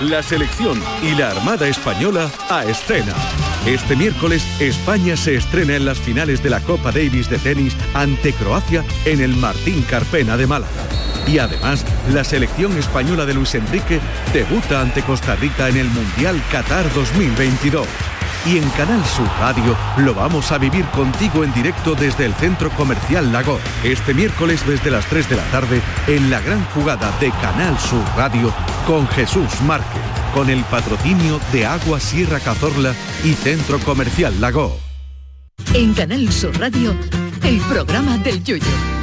S12: La selección y la Armada Española a escena. Este miércoles España se estrena en las finales de la Copa Davis de tenis ante Croacia en el Martín Carpena de Málaga. Y además, la selección española de Luis Enrique debuta ante Costa Rica en el Mundial Qatar 2022. Y en Canal Sur Radio lo vamos a vivir contigo en directo desde el Centro Comercial Lago. Este miércoles desde las 3 de la tarde en la gran jugada de Canal Sur Radio con Jesús Márquez, con el patrocinio de Agua Sierra Cazorla y Centro Comercial Lago.
S4: En Canal Sur Radio, el programa del Yoyo.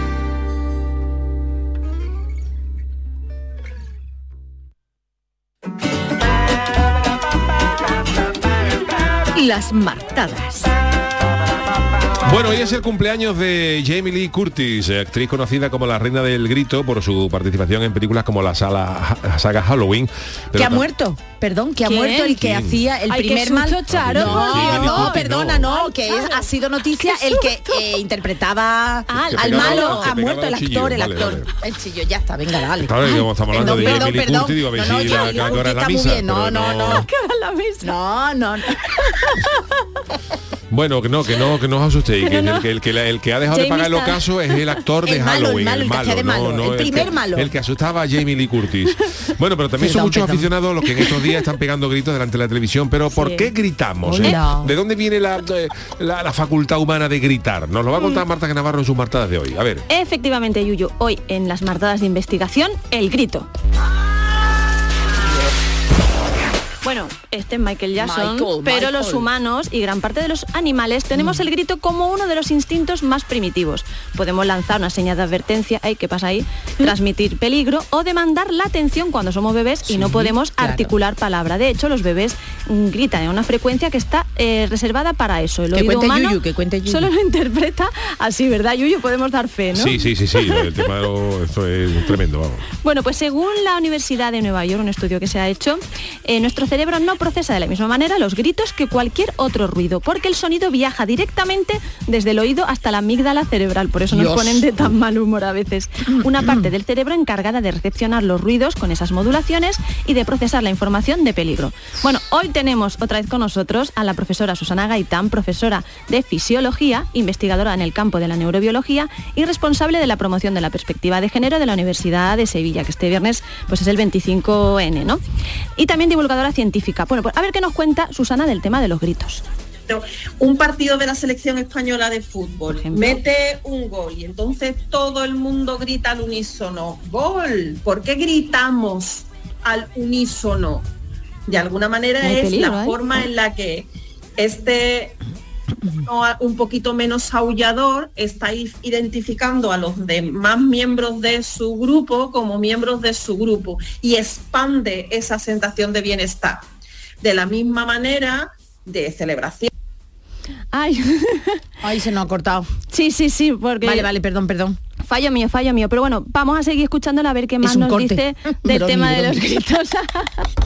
S4: Las martadas.
S1: Bueno, hoy es el cumpleaños de Jamie Lee Curtis, actriz conocida como la reina del grito por su participación en películas como la, sala, la saga Halloween.
S5: que ha muerto, perdón, que ha
S6: ¿Quién?
S5: muerto el que
S1: ¿Quién?
S5: hacía el
S6: Ay, qué
S5: primer
S6: susto,
S5: mal.
S6: Charo,
S5: no, no, perdona,
S1: no.
S5: que es- ha sido noticia el que eh, interpretaba
S1: Que
S5: al malo, ha muerto el actor, el actor.
S1: vale.
S5: El chillo, ya está, venga, dale.
S1: Claro, que como estamos hablando
S5: Perdón,
S1: de
S5: perdón,
S1: Jamie Lee
S5: perdón.
S1: Curtis, digo, a ver
S5: No, no,
S1: si la, la misa.
S5: no. No, no, no.
S1: Bueno, que no, que no, que no os asustéis, que,
S6: no,
S1: el, que, el, que la- el que ha dejado de pagar el
S6: está-
S1: ocaso es el actor de
S5: El malo, el
S1: Halloween,
S5: malo, el malo,
S1: no, no,
S5: el primer malo.
S1: El que asustaba a Jamie Lee Curtis. Bueno, pero también son muchos
S5: perdón.
S1: aficionados los que en estos días están pegando gritos delante de la televisión, pero ¿por qué gritamos? eh? ¿De dónde viene la, la, la facultad humana de gritar? Nos lo va a
S5: Mm.
S1: contar Marta Navarro en sus martadas de hoy. A ver.
S6: Efectivamente, Yuyu, hoy en las martadas de investigación, el grito. Bueno, este es Michael Jackson,
S5: Michael,
S6: pero
S5: Michael.
S6: los humanos y gran parte de los animales tenemos el grito como uno de los instintos más primitivos. Podemos lanzar una señal de advertencia, ay, ¿qué pasa ahí? Transmitir peligro o demandar la atención cuando somos bebés y no podemos
S5: claro.
S6: articular palabra. De hecho, los bebés mm, gritan en una frecuencia que está eh, reservada para eso. El
S5: Que
S6: oído
S5: cuente
S6: humano
S5: Yuyu, que cuente Yuyu.
S6: solo lo interpreta así, ¿verdad, Yuyu? Podemos dar fe, ¿no?
S1: Sí, sí, sí, sí. El tema lo- esto es tremendo, vamos.
S6: Bueno, pues según la Universidad de Nueva York, un estudio que se ha hecho, eh, nuestro cerebro no procesa de la misma manera los gritos que cualquier otro ruido, porque el sonido viaja directamente desde el oído hasta la amígdala cerebral, por eso nos ponen de tan mal humor a veces. Una parte del cerebro encargada de recepcionar los ruidos con esas modulaciones y de procesar la información de peligro. Bueno, hoy tenemos otra vez con nosotros a la profesora Susana Gaitán, profesora de fisiología, investigadora en el campo de la neurobiología y responsable de la promoción de la perspectiva de género de la Universidad de Sevilla, que este viernes pues es el 25N, ¿no? Y también divulgadora científica. Bueno, pues a ver qué nos cuenta Susana del tema de los gritos.
S14: un partido de la selección española de fútbol mete un gol y entonces todo el mundo grita al unísono, gol. ¿Por qué gritamos al unísono? De alguna manera es
S6: peligro,
S14: la
S6: ¿eh?
S14: forma en la que este un poquito menos aullador está identificando a los demás miembros de su grupo como miembros de su grupo y expande esa sensación de bienestar. De la misma manera de celebración.
S6: Ay,
S5: Ay, se nos ha cortado.
S6: sí, sí, sí, porque...
S5: Vale, vale, perdón, perdón.
S6: Fallo mío, fallo mío. Pero bueno, vamos a seguir escuchándola a ver qué más nos
S5: corte.
S6: dice del tema de los gritos.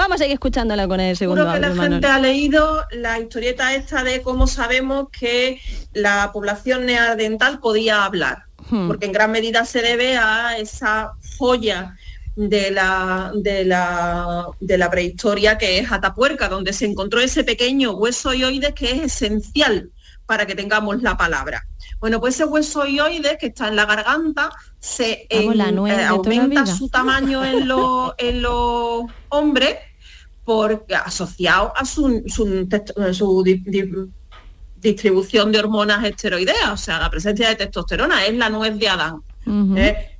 S6: vamos a seguir escuchándola con el segundo
S14: Seguro que la
S6: Manuel.
S14: gente ha leído la historieta esta de cómo sabemos que la población neandertal podía hablar,
S6: Hmm.
S14: porque en gran medida se debe a esa joya de la, de la, de la prehistoria que es Atapuerca, donde se encontró ese pequeño hueso oioides que es esencial para que tengamos la palabra. Bueno, pues ese hueso hioide que está en la garganta se
S6: la la
S14: aumenta su tamaño en los en los hombres porque asociado a su, su, testo- su di- di- distribución de hormonas esteroideas, o sea, la presencia de testosterona es la nuez de Adán. ¿eh?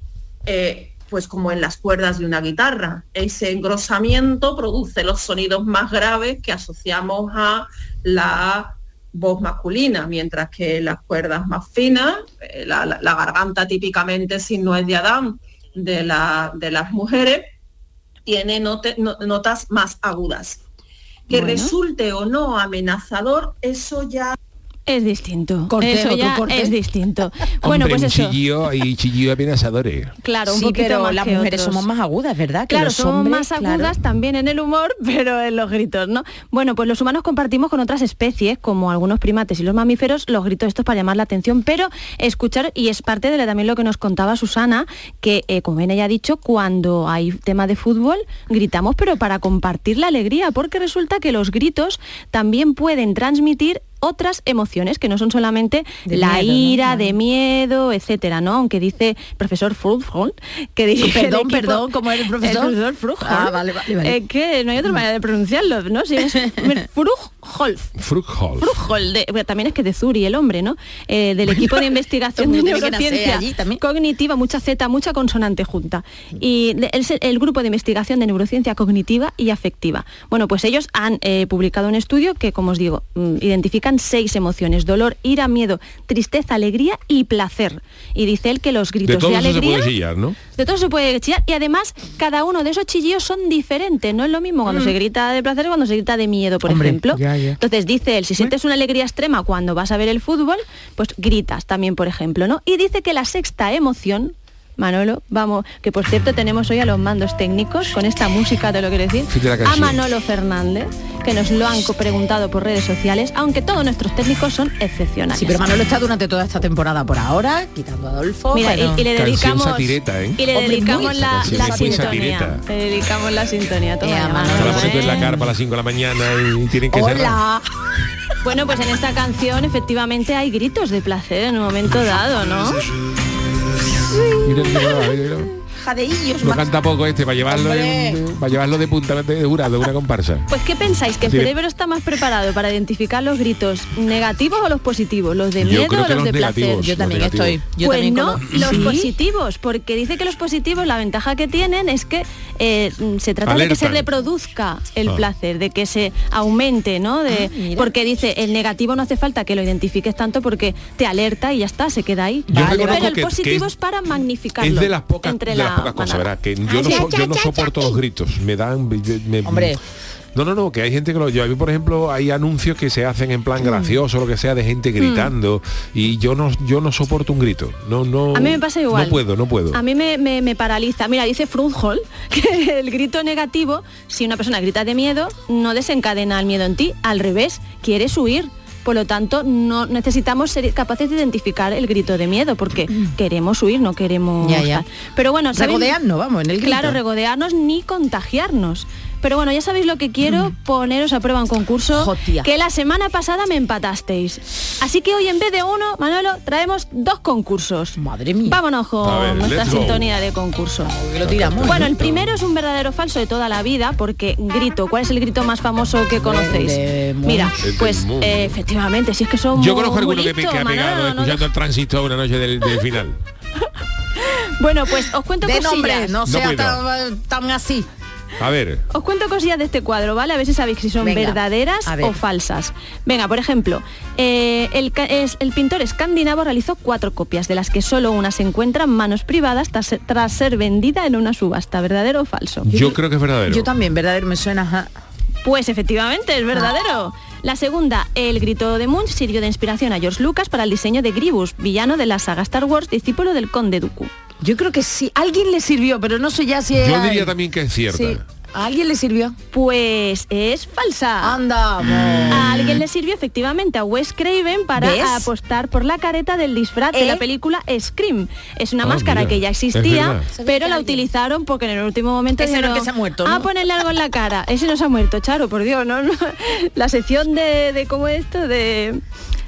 S14: Eh, pues como en las cuerdas de una guitarra, ese engrosamiento produce los sonidos más graves que asociamos a la voz masculina, mientras que las cuerdas más finas, eh, la, la- la garganta típicamente sin nuez de Adán de, la- de las mujeres, tiene note- no- notas más agudas. Que
S6: Bueno.
S14: resulte o no amenazador, eso ya
S6: Es distinto.
S5: Corte,
S6: eso ya
S5: corte.
S6: es distinto. bueno,
S1: Hombre,
S6: pues eso.
S1: chillío y chillío amenazadores.
S6: Claro, un
S5: sí,
S6: poquito
S5: pero
S6: más
S5: las
S6: que
S5: mujeres
S6: otros.
S5: somos más agudas, ¿verdad? Que
S6: Claro, somos
S5: hombres,
S6: más
S5: claro.
S6: agudas también en el humor, pero en los gritos, ¿no? Bueno, pues los humanos compartimos con otras especies, como algunos primates y los mamíferos, los gritos estos para llamar la atención, pero escuchar, y es parte de la- también lo que nos contaba Susana, que eh, como bien ella ha dicho, cuando hay tema de fútbol, gritamos, pero para compartir la alegría, porque resulta que los gritos también pueden transmitir otras emociones que no son solamente
S5: De
S6: la ira, de miedo, etcétera, ¿no? Aunque dice el profesor Frudholm que el
S5: Perdón,
S6: equipo-
S5: perdón, ¿cómo era el profesor?
S6: El profesor.
S5: Ah, vale, vale, vale.
S6: Eh, que no hay otra manera de pronunciarlo, ¿no? Si es de- bueno, también es que de Zuri, el hombre, ¿no? Eh, del equipo de investigación de neurociencia cognitiva, mucha Z, mucha consonante junta. Y es el, el grupo de investigación de neurociencia cognitiva y afectiva. Bueno, pues ellos han eh, publicado un estudio que, como os digo, mm, seis emociones, dolor, ira, miedo, tristeza, alegría y placer. Y dice él que los gritos
S1: De
S6: de,
S1: todo eso se
S6: alegría...
S1: puede chillar, ¿no?
S6: De todo se puede chillar y además cada uno de esos chillidos son diferentes. No es lo mismo cuando se grita de placer cuando se grita de miedo, por
S5: Mm. Hombre,
S6: ejemplo.
S5: ya, ya.
S6: Entonces dice él, si sientes una alegría extrema cuando vas a ver el fútbol, pues gritas también, por ejemplo, ¿no? Y dice que la sexta emoción, Manolo, vamos, que por cierto tenemos hoy a los mandos técnicos con esta música, te lo quiero decir, a. Manolo Fernández, que nos lo han preguntado por redes sociales, aunque todos nuestros técnicos son excepcionales.
S5: Sí, pero Manolo está durante toda esta temporada por ahora, quitando a Adolfo.
S6: Mira, y-
S5: pero-
S6: y, le dedicamos
S1: satireta, ¿eh?
S6: y le dedicamos la, sintonía. Le dedicamos la sintonía. Toma
S5: Eh, Manolo,
S1: Se la
S6: Manolo,
S1: ponen tú en la
S6: ¿eh?
S1: carpa a las 5 de la mañana y tienen que cerrar.
S5: Hola.
S6: Bueno, pues en esta canción efectivamente hay gritos de placer en un momento dado, ¿no?
S1: Mira, mira, mira.
S5: Jadeillos,
S1: No canta poco este para llevarlo, en- para llevarlo de punta de jurado, una comparsa.
S6: Pues ¿qué pensáis? ¿Que el
S1: Sí.
S6: cerebro está más preparado para identificar los gritos negativos o los positivos? ¿Los de miedo o los de placer?
S5: Yo también estoy. Yo
S6: pues
S5: también
S6: no, los
S5: ¿Sí?
S6: positivos, porque dice que los positivos la ventaja que tienen es que eh, se trata de que se reproduzca el
S1: Ah.
S6: placer, de que se aumente, ¿no? De,
S5: Ah,
S6: porque dice, el negativo no hace falta que lo identifiques tanto porque te alerta y ya está, se queda ahí.
S1: Yo
S6: Pero el
S1: que- que
S6: positivo
S1: es-
S6: es para magnificarlo.
S1: Es de las pocas,
S6: entre
S1: de las
S6: la
S1: pocas cosas. Que yo no, so- yo no soporto los gritos. Me dan... me-
S5: Hombre.
S1: No, no, no, que hay gente que lo yo a mí, por ejemplo, hay anuncios que se hacen en
S6: Mm.
S1: plan gracioso, lo que sea, de gente gritando y yo no yo no soporto un grito. No, no.
S6: A mí me pasa igual.
S1: No puedo, no puedo.
S6: A mí me, me- me paraliza. Mira, dice Frunhol que el grito negativo, si una persona grita de miedo, no desencadena el miedo en ti. Al revés, quieres huir. Por lo tanto, no necesitamos ser capaces de identificar el grito de miedo, porque queremos huir, no queremos.
S5: Mm. Ya.
S6: Pero bueno, ¿sabéis?
S5: Regodearnos, vamos, en el grito.
S6: Claro, regodearnos ni contagiarnos. Pero bueno, ya sabéis lo que quiero, poneros a prueba un concurso
S5: Jotia.
S6: que la semana pasada me empatasteis. Así que hoy en vez de uno, Manolo, traemos dos concursos.
S5: Madre mía.
S6: Vámonos con
S1: ver,
S6: nuestra sintonía de concurso.
S5: Lo tiramos.
S6: Bueno, el primero es un verdadero falso de toda la vida, porque grito, ¿cuál es el grito más famoso que conocéis? Mira, pues eh, efectivamente, si es que son
S1: Yo conozco alguno que, que ha pegado
S6: Manolo, no
S1: escuchando el tránsito una noche del, del final.
S6: Bueno, pues os cuento
S5: de
S6: cosillas.
S5: nombre, no sea
S1: puedo.
S5: tan, tan así.
S1: A ver,
S6: Os cuento cosillas de este cuadro, ¿vale? A ver si sabéis si son
S5: Venga,
S6: verdaderas
S5: ver.
S6: o falsas. Venga, por ejemplo, eh, el, es- el pintor escandinavo realizó cuatro copias, de las que solo una se encuentra en manos privadas tras, tras ser vendida en una subasta. ¿Verdadero o falso?
S1: yo creo que es verdadero.
S5: Yo también, verdadero, me suena. ajá.
S6: Pues efectivamente, es verdadero. La segunda, el grito de Munch sirvió de inspiración a George Lucas para el diseño de Gribus, villano de la saga Star Wars, discípulo del conde Dooku.
S5: Yo creo que sí. Alguien le sirvió, pero no sé ya si
S1: Yo
S5: era
S1: diría
S5: él.
S1: también que es cierta.
S5: Sí. ¿A alguien le sirvió?
S6: Pues es falsa.
S5: Anda,
S6: A alguien le sirvió efectivamente a Wes Craven para
S5: ¿Ves?
S6: apostar por la careta del disfraz de
S5: ¿Eh?
S6: la película Scream. Es una
S1: Ah,
S6: máscara
S1: mira,
S6: que ya existía, pero la utilizaron porque en el último momento
S5: Ese no es
S6: dijeron,
S5: que se ha muerto,
S6: "Ah,
S5: ¿no?".
S6: ponerle algo en la cara. Ese no se ha muerto, Charo, por Dios, no, no. La sección de, de cómo esto, de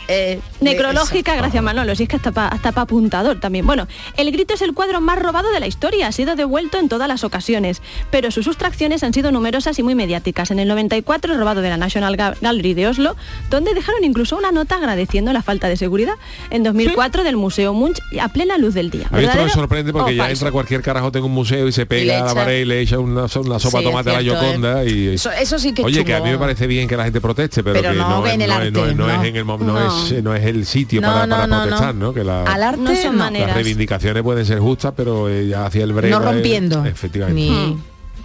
S5: eh,
S6: Necrológica, gracias Manolo, si es que hasta para hasta pa apuntador también. Bueno, El Grito es el cuadro más robado de la historia, ha sido devuelto en todas las ocasiones, pero sus sustracciones han sido numerosas y muy mediáticas. En el 94, robado de la National Ga- Gallery de Oslo, donde dejaron incluso una nota agradeciendo la falta de seguridad. En 2004, del Museo Munch, a plena luz del día.
S1: A mí esto me
S6: ¿Verdadero
S1: sorprende porque
S6: o
S1: ya
S6: falso?
S1: entra cualquier carajote en un museo y se
S5: Y
S1: pega a la pared y le echa una, una sopa
S5: Sí,
S1: de tomate a la Yoconda y
S5: Eso, eso sí que es
S1: Oye, que a mí me parece bien que la gente proteste, pero,
S5: Pero
S1: que
S5: no
S1: no, es-
S5: en el
S1: no es-
S5: arte,
S1: no es- no
S5: no.
S1: es en el mom- no,
S5: No.
S1: Es, no es el sitio
S5: No,
S1: para,
S5: no,
S1: para
S5: no,
S1: protestar,
S5: no.
S1: ¿no? Que la-
S5: Al arte
S6: No son
S5: no.
S6: maneras.
S1: las reivindicaciones pueden ser justas, pero eh, ya hacia el breve.
S5: No rompiendo.
S1: Efectivamente.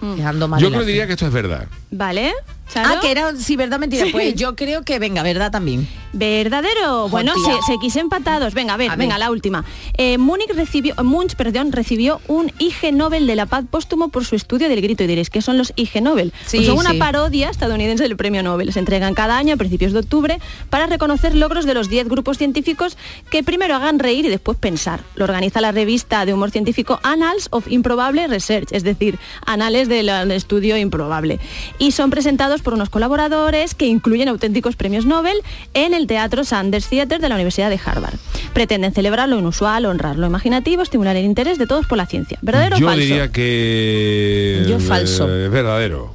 S5: Ni dejando mal
S1: Yo creo diría que esto es verdad.
S6: ¿Vale?
S5: Ah, que era, sí, verdad, mentira.
S6: Sí.
S5: Pues yo creo que, venga, verdad también.
S6: Verdadero. Bueno, se, se quise empatados. Venga, a ver,
S5: A ver.
S6: venga, la última. Eh, Múnich recibió, Munch, perdón, recibió un IG Nobel de la Paz póstumo por su estudio del grito. Y diréis, ¿qué son los IG Nobel?
S5: Sí,
S6: Pues son una
S5: sí.
S6: parodia estadounidense del premio Nobel. Se entregan cada año a principios de octubre para reconocer logros de los 10 grupos científicos que primero hagan reír y después pensar. Lo organiza la revista de humor científico Annals of Improbable Research, es decir, anales del estudio improbable. Y son presentados por unos colaboradores que incluyen auténticos premios Nobel en el Teatro Sanders Theater de la Universidad de Harvard. Pretenden celebrar lo inusual, honrar lo imaginativo, estimular el interés de todos por la ciencia. ¿Verdadero o
S1: Yo
S6: falso?
S1: diría que
S5: Yo falso.
S1: eh, es verdadero.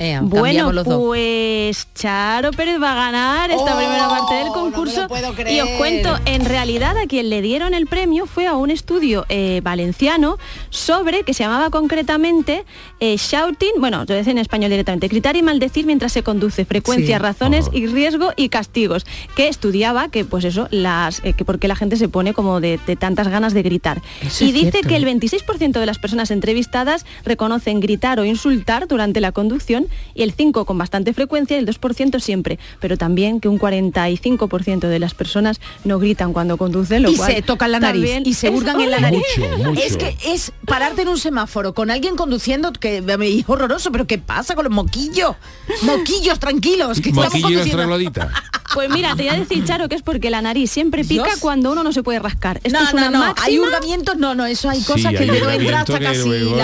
S5: Ea,
S6: Bueno,
S5: cambiamos los dos.
S6: pues Charo Pérez va a ganar esta
S5: Oh,
S6: primera parte del
S5: no me
S6: concurso.
S5: lo puedo
S6: y os cuento, en realidad a quien le dieron el premio fue a un estudio eh, valenciano sobre, que se llamaba concretamente eh, Shouting, bueno, lo voy a decir en español directamente, gritar y maldecir mientras se conduce, frecuencias,
S5: Sí.
S6: razones y riesgo y castigos, que estudiaba que pues eso, las eh, que por qué la gente se pone como de, de tantas ganas de gritar.
S5: Eso
S6: y dice
S5: cierto,
S6: que el
S5: ¿eh?
S6: 26% de las personas entrevistadas reconocen gritar o insultar durante la conducción y el 5% con bastante frecuencia y el 2% siempre, pero también que un 45% de las personas no gritan cuando conducen, lo
S5: y
S6: cual
S5: se tocan la nariz y se hurgan en la
S6: horrible.
S5: nariz.
S1: Mucho, mucho.
S5: Es que es pararte en un semáforo con alguien conduciendo que es horroroso, pero ¿qué pasa con los moquillos? Moquillos, tranquilos, que estamos
S1: Moquillo y
S5: conduciendo.
S6: Pues mira, te voy a decir, Charo, que es porque la nariz siempre pica
S5: Dios.
S6: cuando uno no se puede rascar. Esto
S5: No,
S6: es una
S5: no, no,
S6: máxima.
S5: hay hurgamientos, no, no, eso hay cosas
S1: Sí,
S5: que el dedo entra hasta casi
S1: que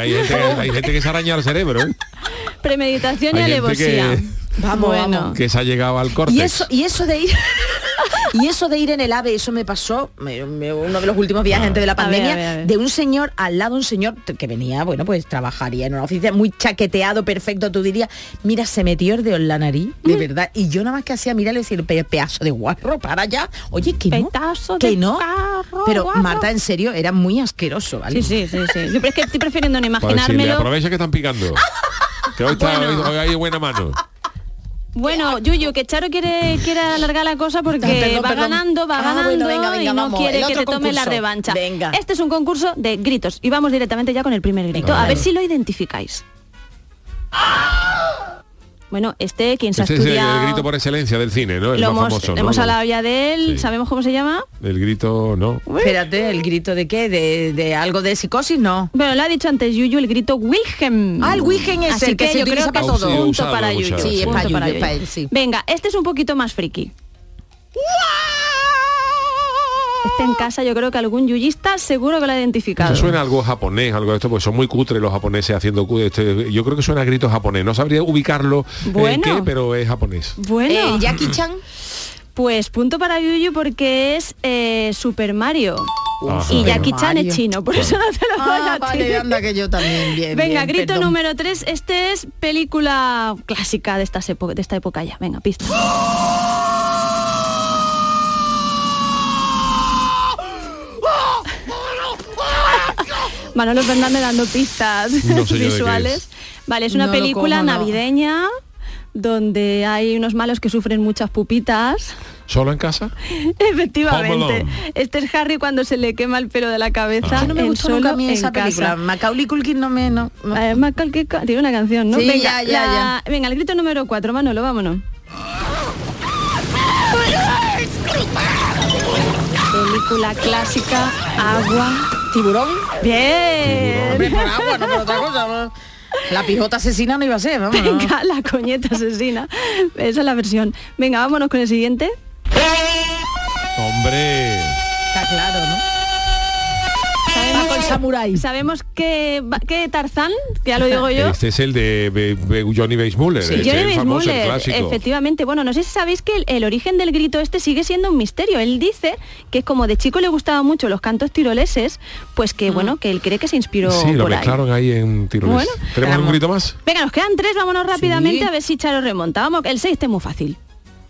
S1: hay gente, que se araña el cerebro, ¿eh?
S6: Premeditación y alevosía.
S1: Que-
S5: Vamos,
S6: bueno.
S5: vamos.
S1: que se ha llegado al córtex.
S5: Y eso, y eso de ir y eso de ir en el AVE, eso me pasó me- me- uno de los últimos viajes antes de la
S6: A ver,
S5: pandemia,
S6: a ver, a ver.
S5: de un señor al lado, un señor que venía, bueno, pues trabajaría en una oficina muy chaqueteado, perfecto, tú dirías, mira, se metió el dedo en la nariz, de verdad, y yo nada más que hacía mirarle y decir, "Pe- pedazo de guarro, para allá, oye, que no,
S6: Pedazo
S5: que
S6: de
S5: no,
S6: carro,
S5: pero
S6: guarro.
S5: Marta, en serio, era muy asqueroso, ¿vale?
S6: Sí, sí, sí, sí. Yo es que estoy prefiriendo no imaginármelo.
S1: aprovecha que están picando. Que hoy, está,
S6: Bueno.
S1: hoy, hoy hay buena mano.
S6: Bueno, Yuyu, que Charo quiere, quiere alargar la cosa porque
S5: Perdón,
S6: va
S5: perdón.
S6: ganando, va
S5: Ah,
S6: ganando
S5: bueno, venga, venga,
S6: y no
S5: vamos,
S6: quiere que te tome la revancha.
S5: Venga.
S6: Este es un concurso de gritos y vamos directamente ya con el primer grito. A ver si lo identificáis. Bueno, este, quien se ha
S1: Ese es el,
S6: estudiado...
S1: el grito por excelencia del cine, ¿no? El
S6: lo
S1: más
S6: hemos,
S1: famoso, ¿no?
S6: hemos hablado ya de él,
S1: Sí.
S6: ¿sabemos cómo se llama?
S1: El grito, no.
S5: Espérate, ¿el grito de qué? ¿De, de algo de psicosis? No.
S6: Bueno, lo ha dicho antes Yuyu, el grito Wilhelm.
S5: Ah, el Wilhelm es
S6: Así
S5: el que se
S6: yo creo que
S5: todo.
S6: punto para Yuyu.
S1: sí.
S5: Es para Yuyu, es
S6: Yuyu.
S5: para él, sí.
S6: Venga, este es un poquito más friki. En casa yo creo que algún yuyista seguro que lo ha identificado.
S1: Suena algo japonés, algo de esto, pues son muy cutres los japoneses haciendo este, yo creo que suena a grito japonés. No sabría ubicarlo en
S6: Bueno.
S1: qué, pero es japonés.
S6: Bueno,
S5: Eh, Jackie Chan.
S6: pues punto para Yuyu porque es eh, Super Mario.
S1: Ajá.
S6: Y Jackie Chan es chino, por eso no te lo
S5: Ah,
S6: a ti.
S5: vale, anda que yo también, bien,
S6: Venga,
S5: bien,
S6: grito
S5: perdón.
S6: número 3. Este es película clásica de, estas de esta época ya. Venga, pista. Manolo Fernández dando pistas
S1: No sé
S6: visuales.
S1: es.
S6: Vale, es una
S5: No
S6: película
S5: como, no.
S6: navideña donde hay unos malos que sufren muchas pupitas.
S1: ¿Solo en casa?
S6: Efectivamente. Este es Harry cuando se le quema el pelo de la cabeza.
S5: Ah, no me gustó nunca a mí esa
S6: casa.
S5: película. Macaulay Culkin no me... No, no.
S6: Eh, Macaulay Culkin- tiene una canción, ¿no?
S5: Sí,
S6: venga,
S5: ya, ya,
S6: la- venga, el grito número 4, Manolo, vámonos. Película clásica, agua.
S5: ¿Tiburón?
S6: Bien.
S5: Hombre, por agua, no por otra cosa. ¿no? La pijota asesina no iba a ser, vamos. ¿no?
S6: Venga, la coñeta asesina. Esa es la versión. Venga, vámonos con el siguiente.
S1: Hombre.
S5: Está claro, ¿no? Samuráis.
S6: Sabemos que, que Tarzán, que ya lo digo yo.
S1: Este es el de Be- Be- Johnny Weissmuller,
S6: Sí, Johnny
S1: el famoso, el
S6: Weissmuller,
S1: clásico.
S6: efectivamente. Bueno, no sé si sabéis que el, el origen del grito este sigue siendo un misterio. Él dice que como de chico le gustaban mucho los cantos tiroleses, pues que bueno, que él cree que se inspiró
S1: Sí, lo
S6: por ahí.
S1: mezclaron ahí en Tiroles.
S6: Bueno,
S1: ¿Tenemos algún grito más?
S6: Venga, nos quedan tres, vámonos rápidamente
S5: Sí.
S6: a ver si Charo remonta. Vamos, el 6 este es muy fácil.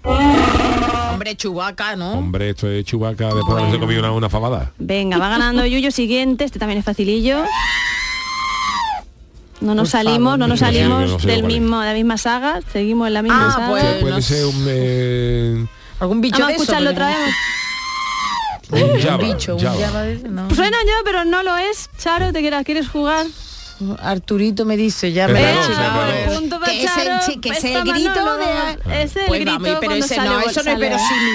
S5: Hombre, Chubaca, ¿no?
S1: Hombre, esto es Chubaca después de haberse comido una, una fabada.
S6: Venga, va ganando Yuyo siguiente, este también es facilillo. No nos
S5: Por
S6: salimos,
S5: favor,
S6: no nos salimos
S1: no sé
S6: del mismo, de la misma saga, seguimos en la misma
S5: Ah,
S6: saga.
S5: pues,
S1: Puede
S5: no
S1: ser un, eh,
S5: Algún bicho
S6: Vamos a
S5: de
S6: escucharlo
S5: pero-
S6: otra vez.
S1: un Java.
S5: Un bicho, un
S1: Java.
S5: Java de no.
S6: Suena yo, pero no lo es. Charo, ¿te quieras, quieres jugar?
S5: Arturito me dice, ya me que es el,
S6: Charo,
S5: chi- que es
S6: está
S5: el grito
S6: Manolo.
S5: de...
S6: Es el
S5: Pues
S6: grito
S5: vamos, pero ese
S6: sale
S5: no, eso no es verosímil.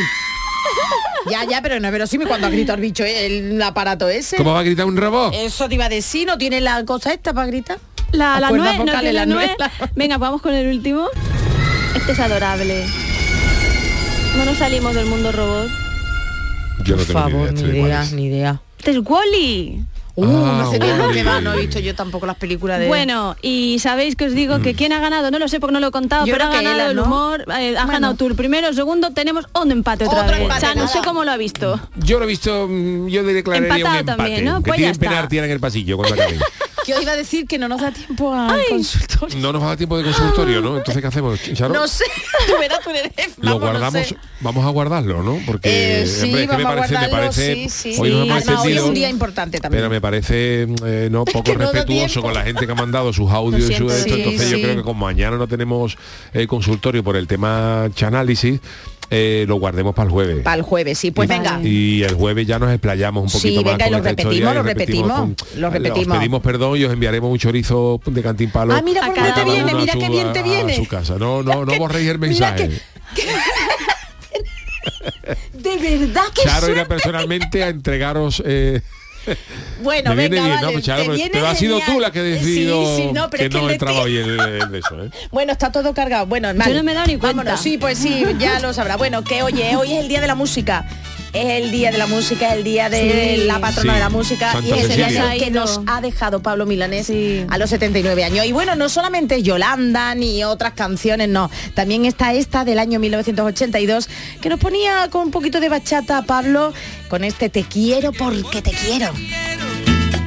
S5: ya, ya, pero no es verosímil cuando ha gritado el bicho, ¿eh? el aparato ese.
S1: ¿Cómo va a gritar un robot?
S5: Eso te iba a decir, ¿no tiene la cosa esta para gritar?
S6: La,
S5: Las
S6: la nuez, no
S5: vocales,
S6: tiene
S5: la
S6: nuez.
S5: nuez,
S6: Venga, vamos con el último. Este es adorable. No nos salimos del mundo robot.
S1: Yo no
S5: Por
S1: tengo
S5: favor,
S1: ni
S5: ni
S1: idea. de cuál
S5: idea, ni idea.
S6: Este es Wally.
S5: Uh,
S1: Ah,
S5: no sé que
S1: Wall-E.
S5: va, no he visto yo tampoco las películas de...
S6: Bueno, y sabéis que os digo que quién ha ganado, no lo sé porque no lo he contado,
S5: Yo
S6: pero ha
S5: que
S6: ganado
S5: Ela,
S6: el
S5: ¿no?
S6: humor, eh, ha
S5: Bueno.
S6: ganado tú el primero, segundo, tenemos un empate otra
S5: Otro
S6: vez.
S5: empate,
S6: o sea, no
S5: nada.
S6: sé cómo lo ha visto.
S1: Yo lo he visto, mm, yo le declararía
S6: Empatado
S1: un empate.
S6: también, ¿no?
S1: Que
S6: Pues ya
S1: tienen
S6: está.
S1: penalti en el pasillo cuando
S5: os iba a decir que no nos da tiempo al consultorio.
S1: No nos va a dar tiempo de consultorio, ¿no? Entonces, ¿qué hacemos, Charo?
S5: No sé, tú verás, tú eres...
S1: Lo
S5: vamos, no
S1: guardamos,
S5: sé.
S1: vamos a guardarlo, ¿no? Porque
S5: Eh, sí,
S1: hombre, es que me
S5: a
S1: parece, me parece,
S5: sí, sí.
S1: hoy nos
S5: Además, hoy es un día importante también.
S1: pero me parece eh, no poco
S5: no da
S1: respetuoso con la gente que ha mandado sus audios
S6: Lo
S1: y su esto.
S5: sí,
S1: Entonces yo creo que como mañana no tenemos eh, consultorio por el tema chanálisis, eh, lo guardemos para el jueves.
S5: Para el jueves, sí, pues
S1: Y-
S5: venga.
S1: Y el jueves ya nos explayamos un
S5: Sí,
S1: poquito más
S5: venga, y
S1: con
S5: lo
S1: esta
S5: repetimos,
S1: y
S5: lo repetimos,
S1: con-
S5: lo repetimos.
S1: Os pedimos perdón y os enviaremos un chorizo de cantín palo.
S5: Ah, mira por te viene, mira qué bien te viene.
S1: A su casa. No, no, no borréis el mensaje.
S5: De verdad que
S1: Charo irá personalmente a entregaros. eh,
S5: Bueno,
S1: me
S5: venga, vale,
S1: ¿no, Charo?
S5: te
S1: pero
S5: viene
S1: pero ha sido tú la que ha decidido
S5: Sí, sí, no, pero
S1: que
S5: es que
S1: no entraba hoy el, el de eso. ¿eh?
S5: Bueno, está todo cargado. Bueno, vale.
S6: no me he dado ni cuenta.
S5: Vámonos, sí, pues sí, ya lo sabrá. Bueno, que oye, hoy es el día de la música. Es el día de la música, el día de
S6: Sí.
S5: la patrona
S1: Sí.
S5: de la música
S1: Santa
S5: y es el día que nos ha dejado Pablo Milanés
S6: Sí.
S5: a los 79 años. Y bueno, no solamente Yolanda ni otras canciones, no. También está esta del año 1982 que nos ponía con un poquito de bachata Pablo con este Te quiero porque te quiero.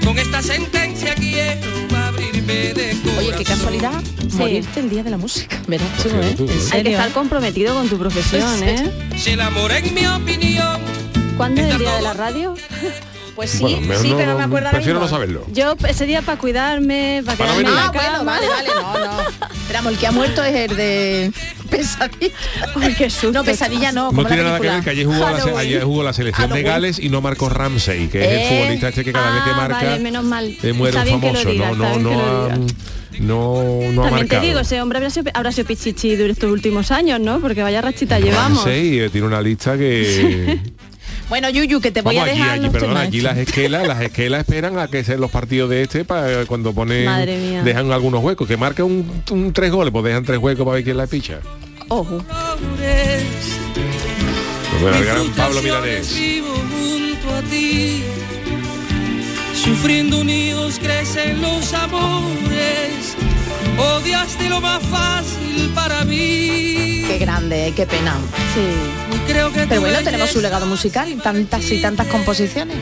S15: Con esta sentencia quiero
S5: Oye, qué casualidad
S6: Sí.
S5: morirte el día de la música. ¿eh?
S1: fíjate tú,
S5: ¿En
S1: ¿eh?
S6: Hay que estar comprometido con tu profesión, ¿eh?
S15: Si el amor en mi opinión
S6: ¿Cuándo es el día de la radio?
S5: Pues sí,
S1: Bueno,
S5: sí,
S1: no-
S5: pero no me acuerdo ahora
S1: Prefiero no saberlo.
S6: Yo ese día para cuidarme, para
S1: Para
S6: quedarme en la
S5: Ah, bueno, vale, vale, no, no. Esperamos, el que ha muerto es el de pesadilla.
S6: Ay, qué susto.
S5: No, pesadilla no,
S1: No tiene nada que ver que ayer jugó, la, ayer jugó la selección de
S5: Halloween.
S1: Gales y no marcó Ramsey, que es
S5: Eh.
S1: el futbolista este que cada vez que
S6: Ah,
S1: marca
S6: vale, menos mal.
S1: eh, muere
S6: Está
S1: un
S6: bien que lo
S1: famoso.
S6: digas,
S1: no,
S6: está
S1: no, no, ha, no, no ha
S6: También te
S1: marcado.
S6: digo, ese hombre habrá sido, habrá sido pichichi durante estos últimos años, ¿no? Porque vaya rachita llevamos.
S1: Ramsey eh, tiene una lista que
S5: Bueno, Yuyu, que te voy
S1: Vamos,
S5: a
S1: allí,
S5: dejar.
S1: allí,
S5: los
S1: perdona, allí las esquelas, las esquelas esperan a que sean los partidos de este para cuando ponen
S6: Madre mía.
S1: dejan algunos huecos, que marca un, un tres goles, pues dejan tres huecos para ver quién la picha.
S6: Ojo.
S1: Bueno, el gran Pablo Milanés.
S15: vivo junto a ti. Sufriendo unidos crecen los amores. Odiaste lo más fácil para mí.
S5: Qué grande, eh, qué pena.
S6: Sí.
S15: Y creo que
S5: Pero bueno, tenemos su legado musical y tantas y tantas composiciones.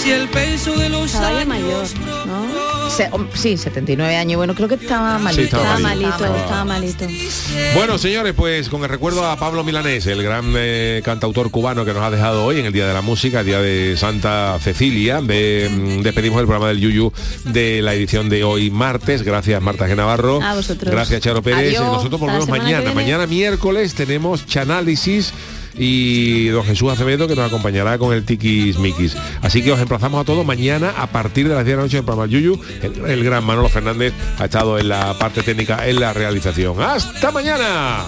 S15: Si el peso de los años
S6: mayor, ¿no?
S5: Se- sí, 79 años. Bueno, creo que estaba malito.
S1: estaba
S6: Estaba
S1: malito.
S6: malito, estaba malito.
S1: Bueno, señores, pues con el recuerdo a Pablo Milanés, el gran eh, cantautor cubano que nos ha dejado hoy en el Día de la Música, el Día de Santa Cecilia, de- mm, despedimos el programa del Yuyu de la edición de hoy martes. Gracias Marta G. Navarro.
S6: A vosotros.
S1: Gracias Charo Pérez.
S5: Adiós.
S1: Nosotros volvemos mañana. Mañana miércoles tenemos Chanálisis y don Jesús Acevedo que nos acompañará con el Tikis Mikis. Así que os emplazamos a todos mañana a partir de las 10 de la noche en programa Yuyu. El gran Manolo Fernández ha estado en la parte técnica, en la realización. ¡Hasta mañana!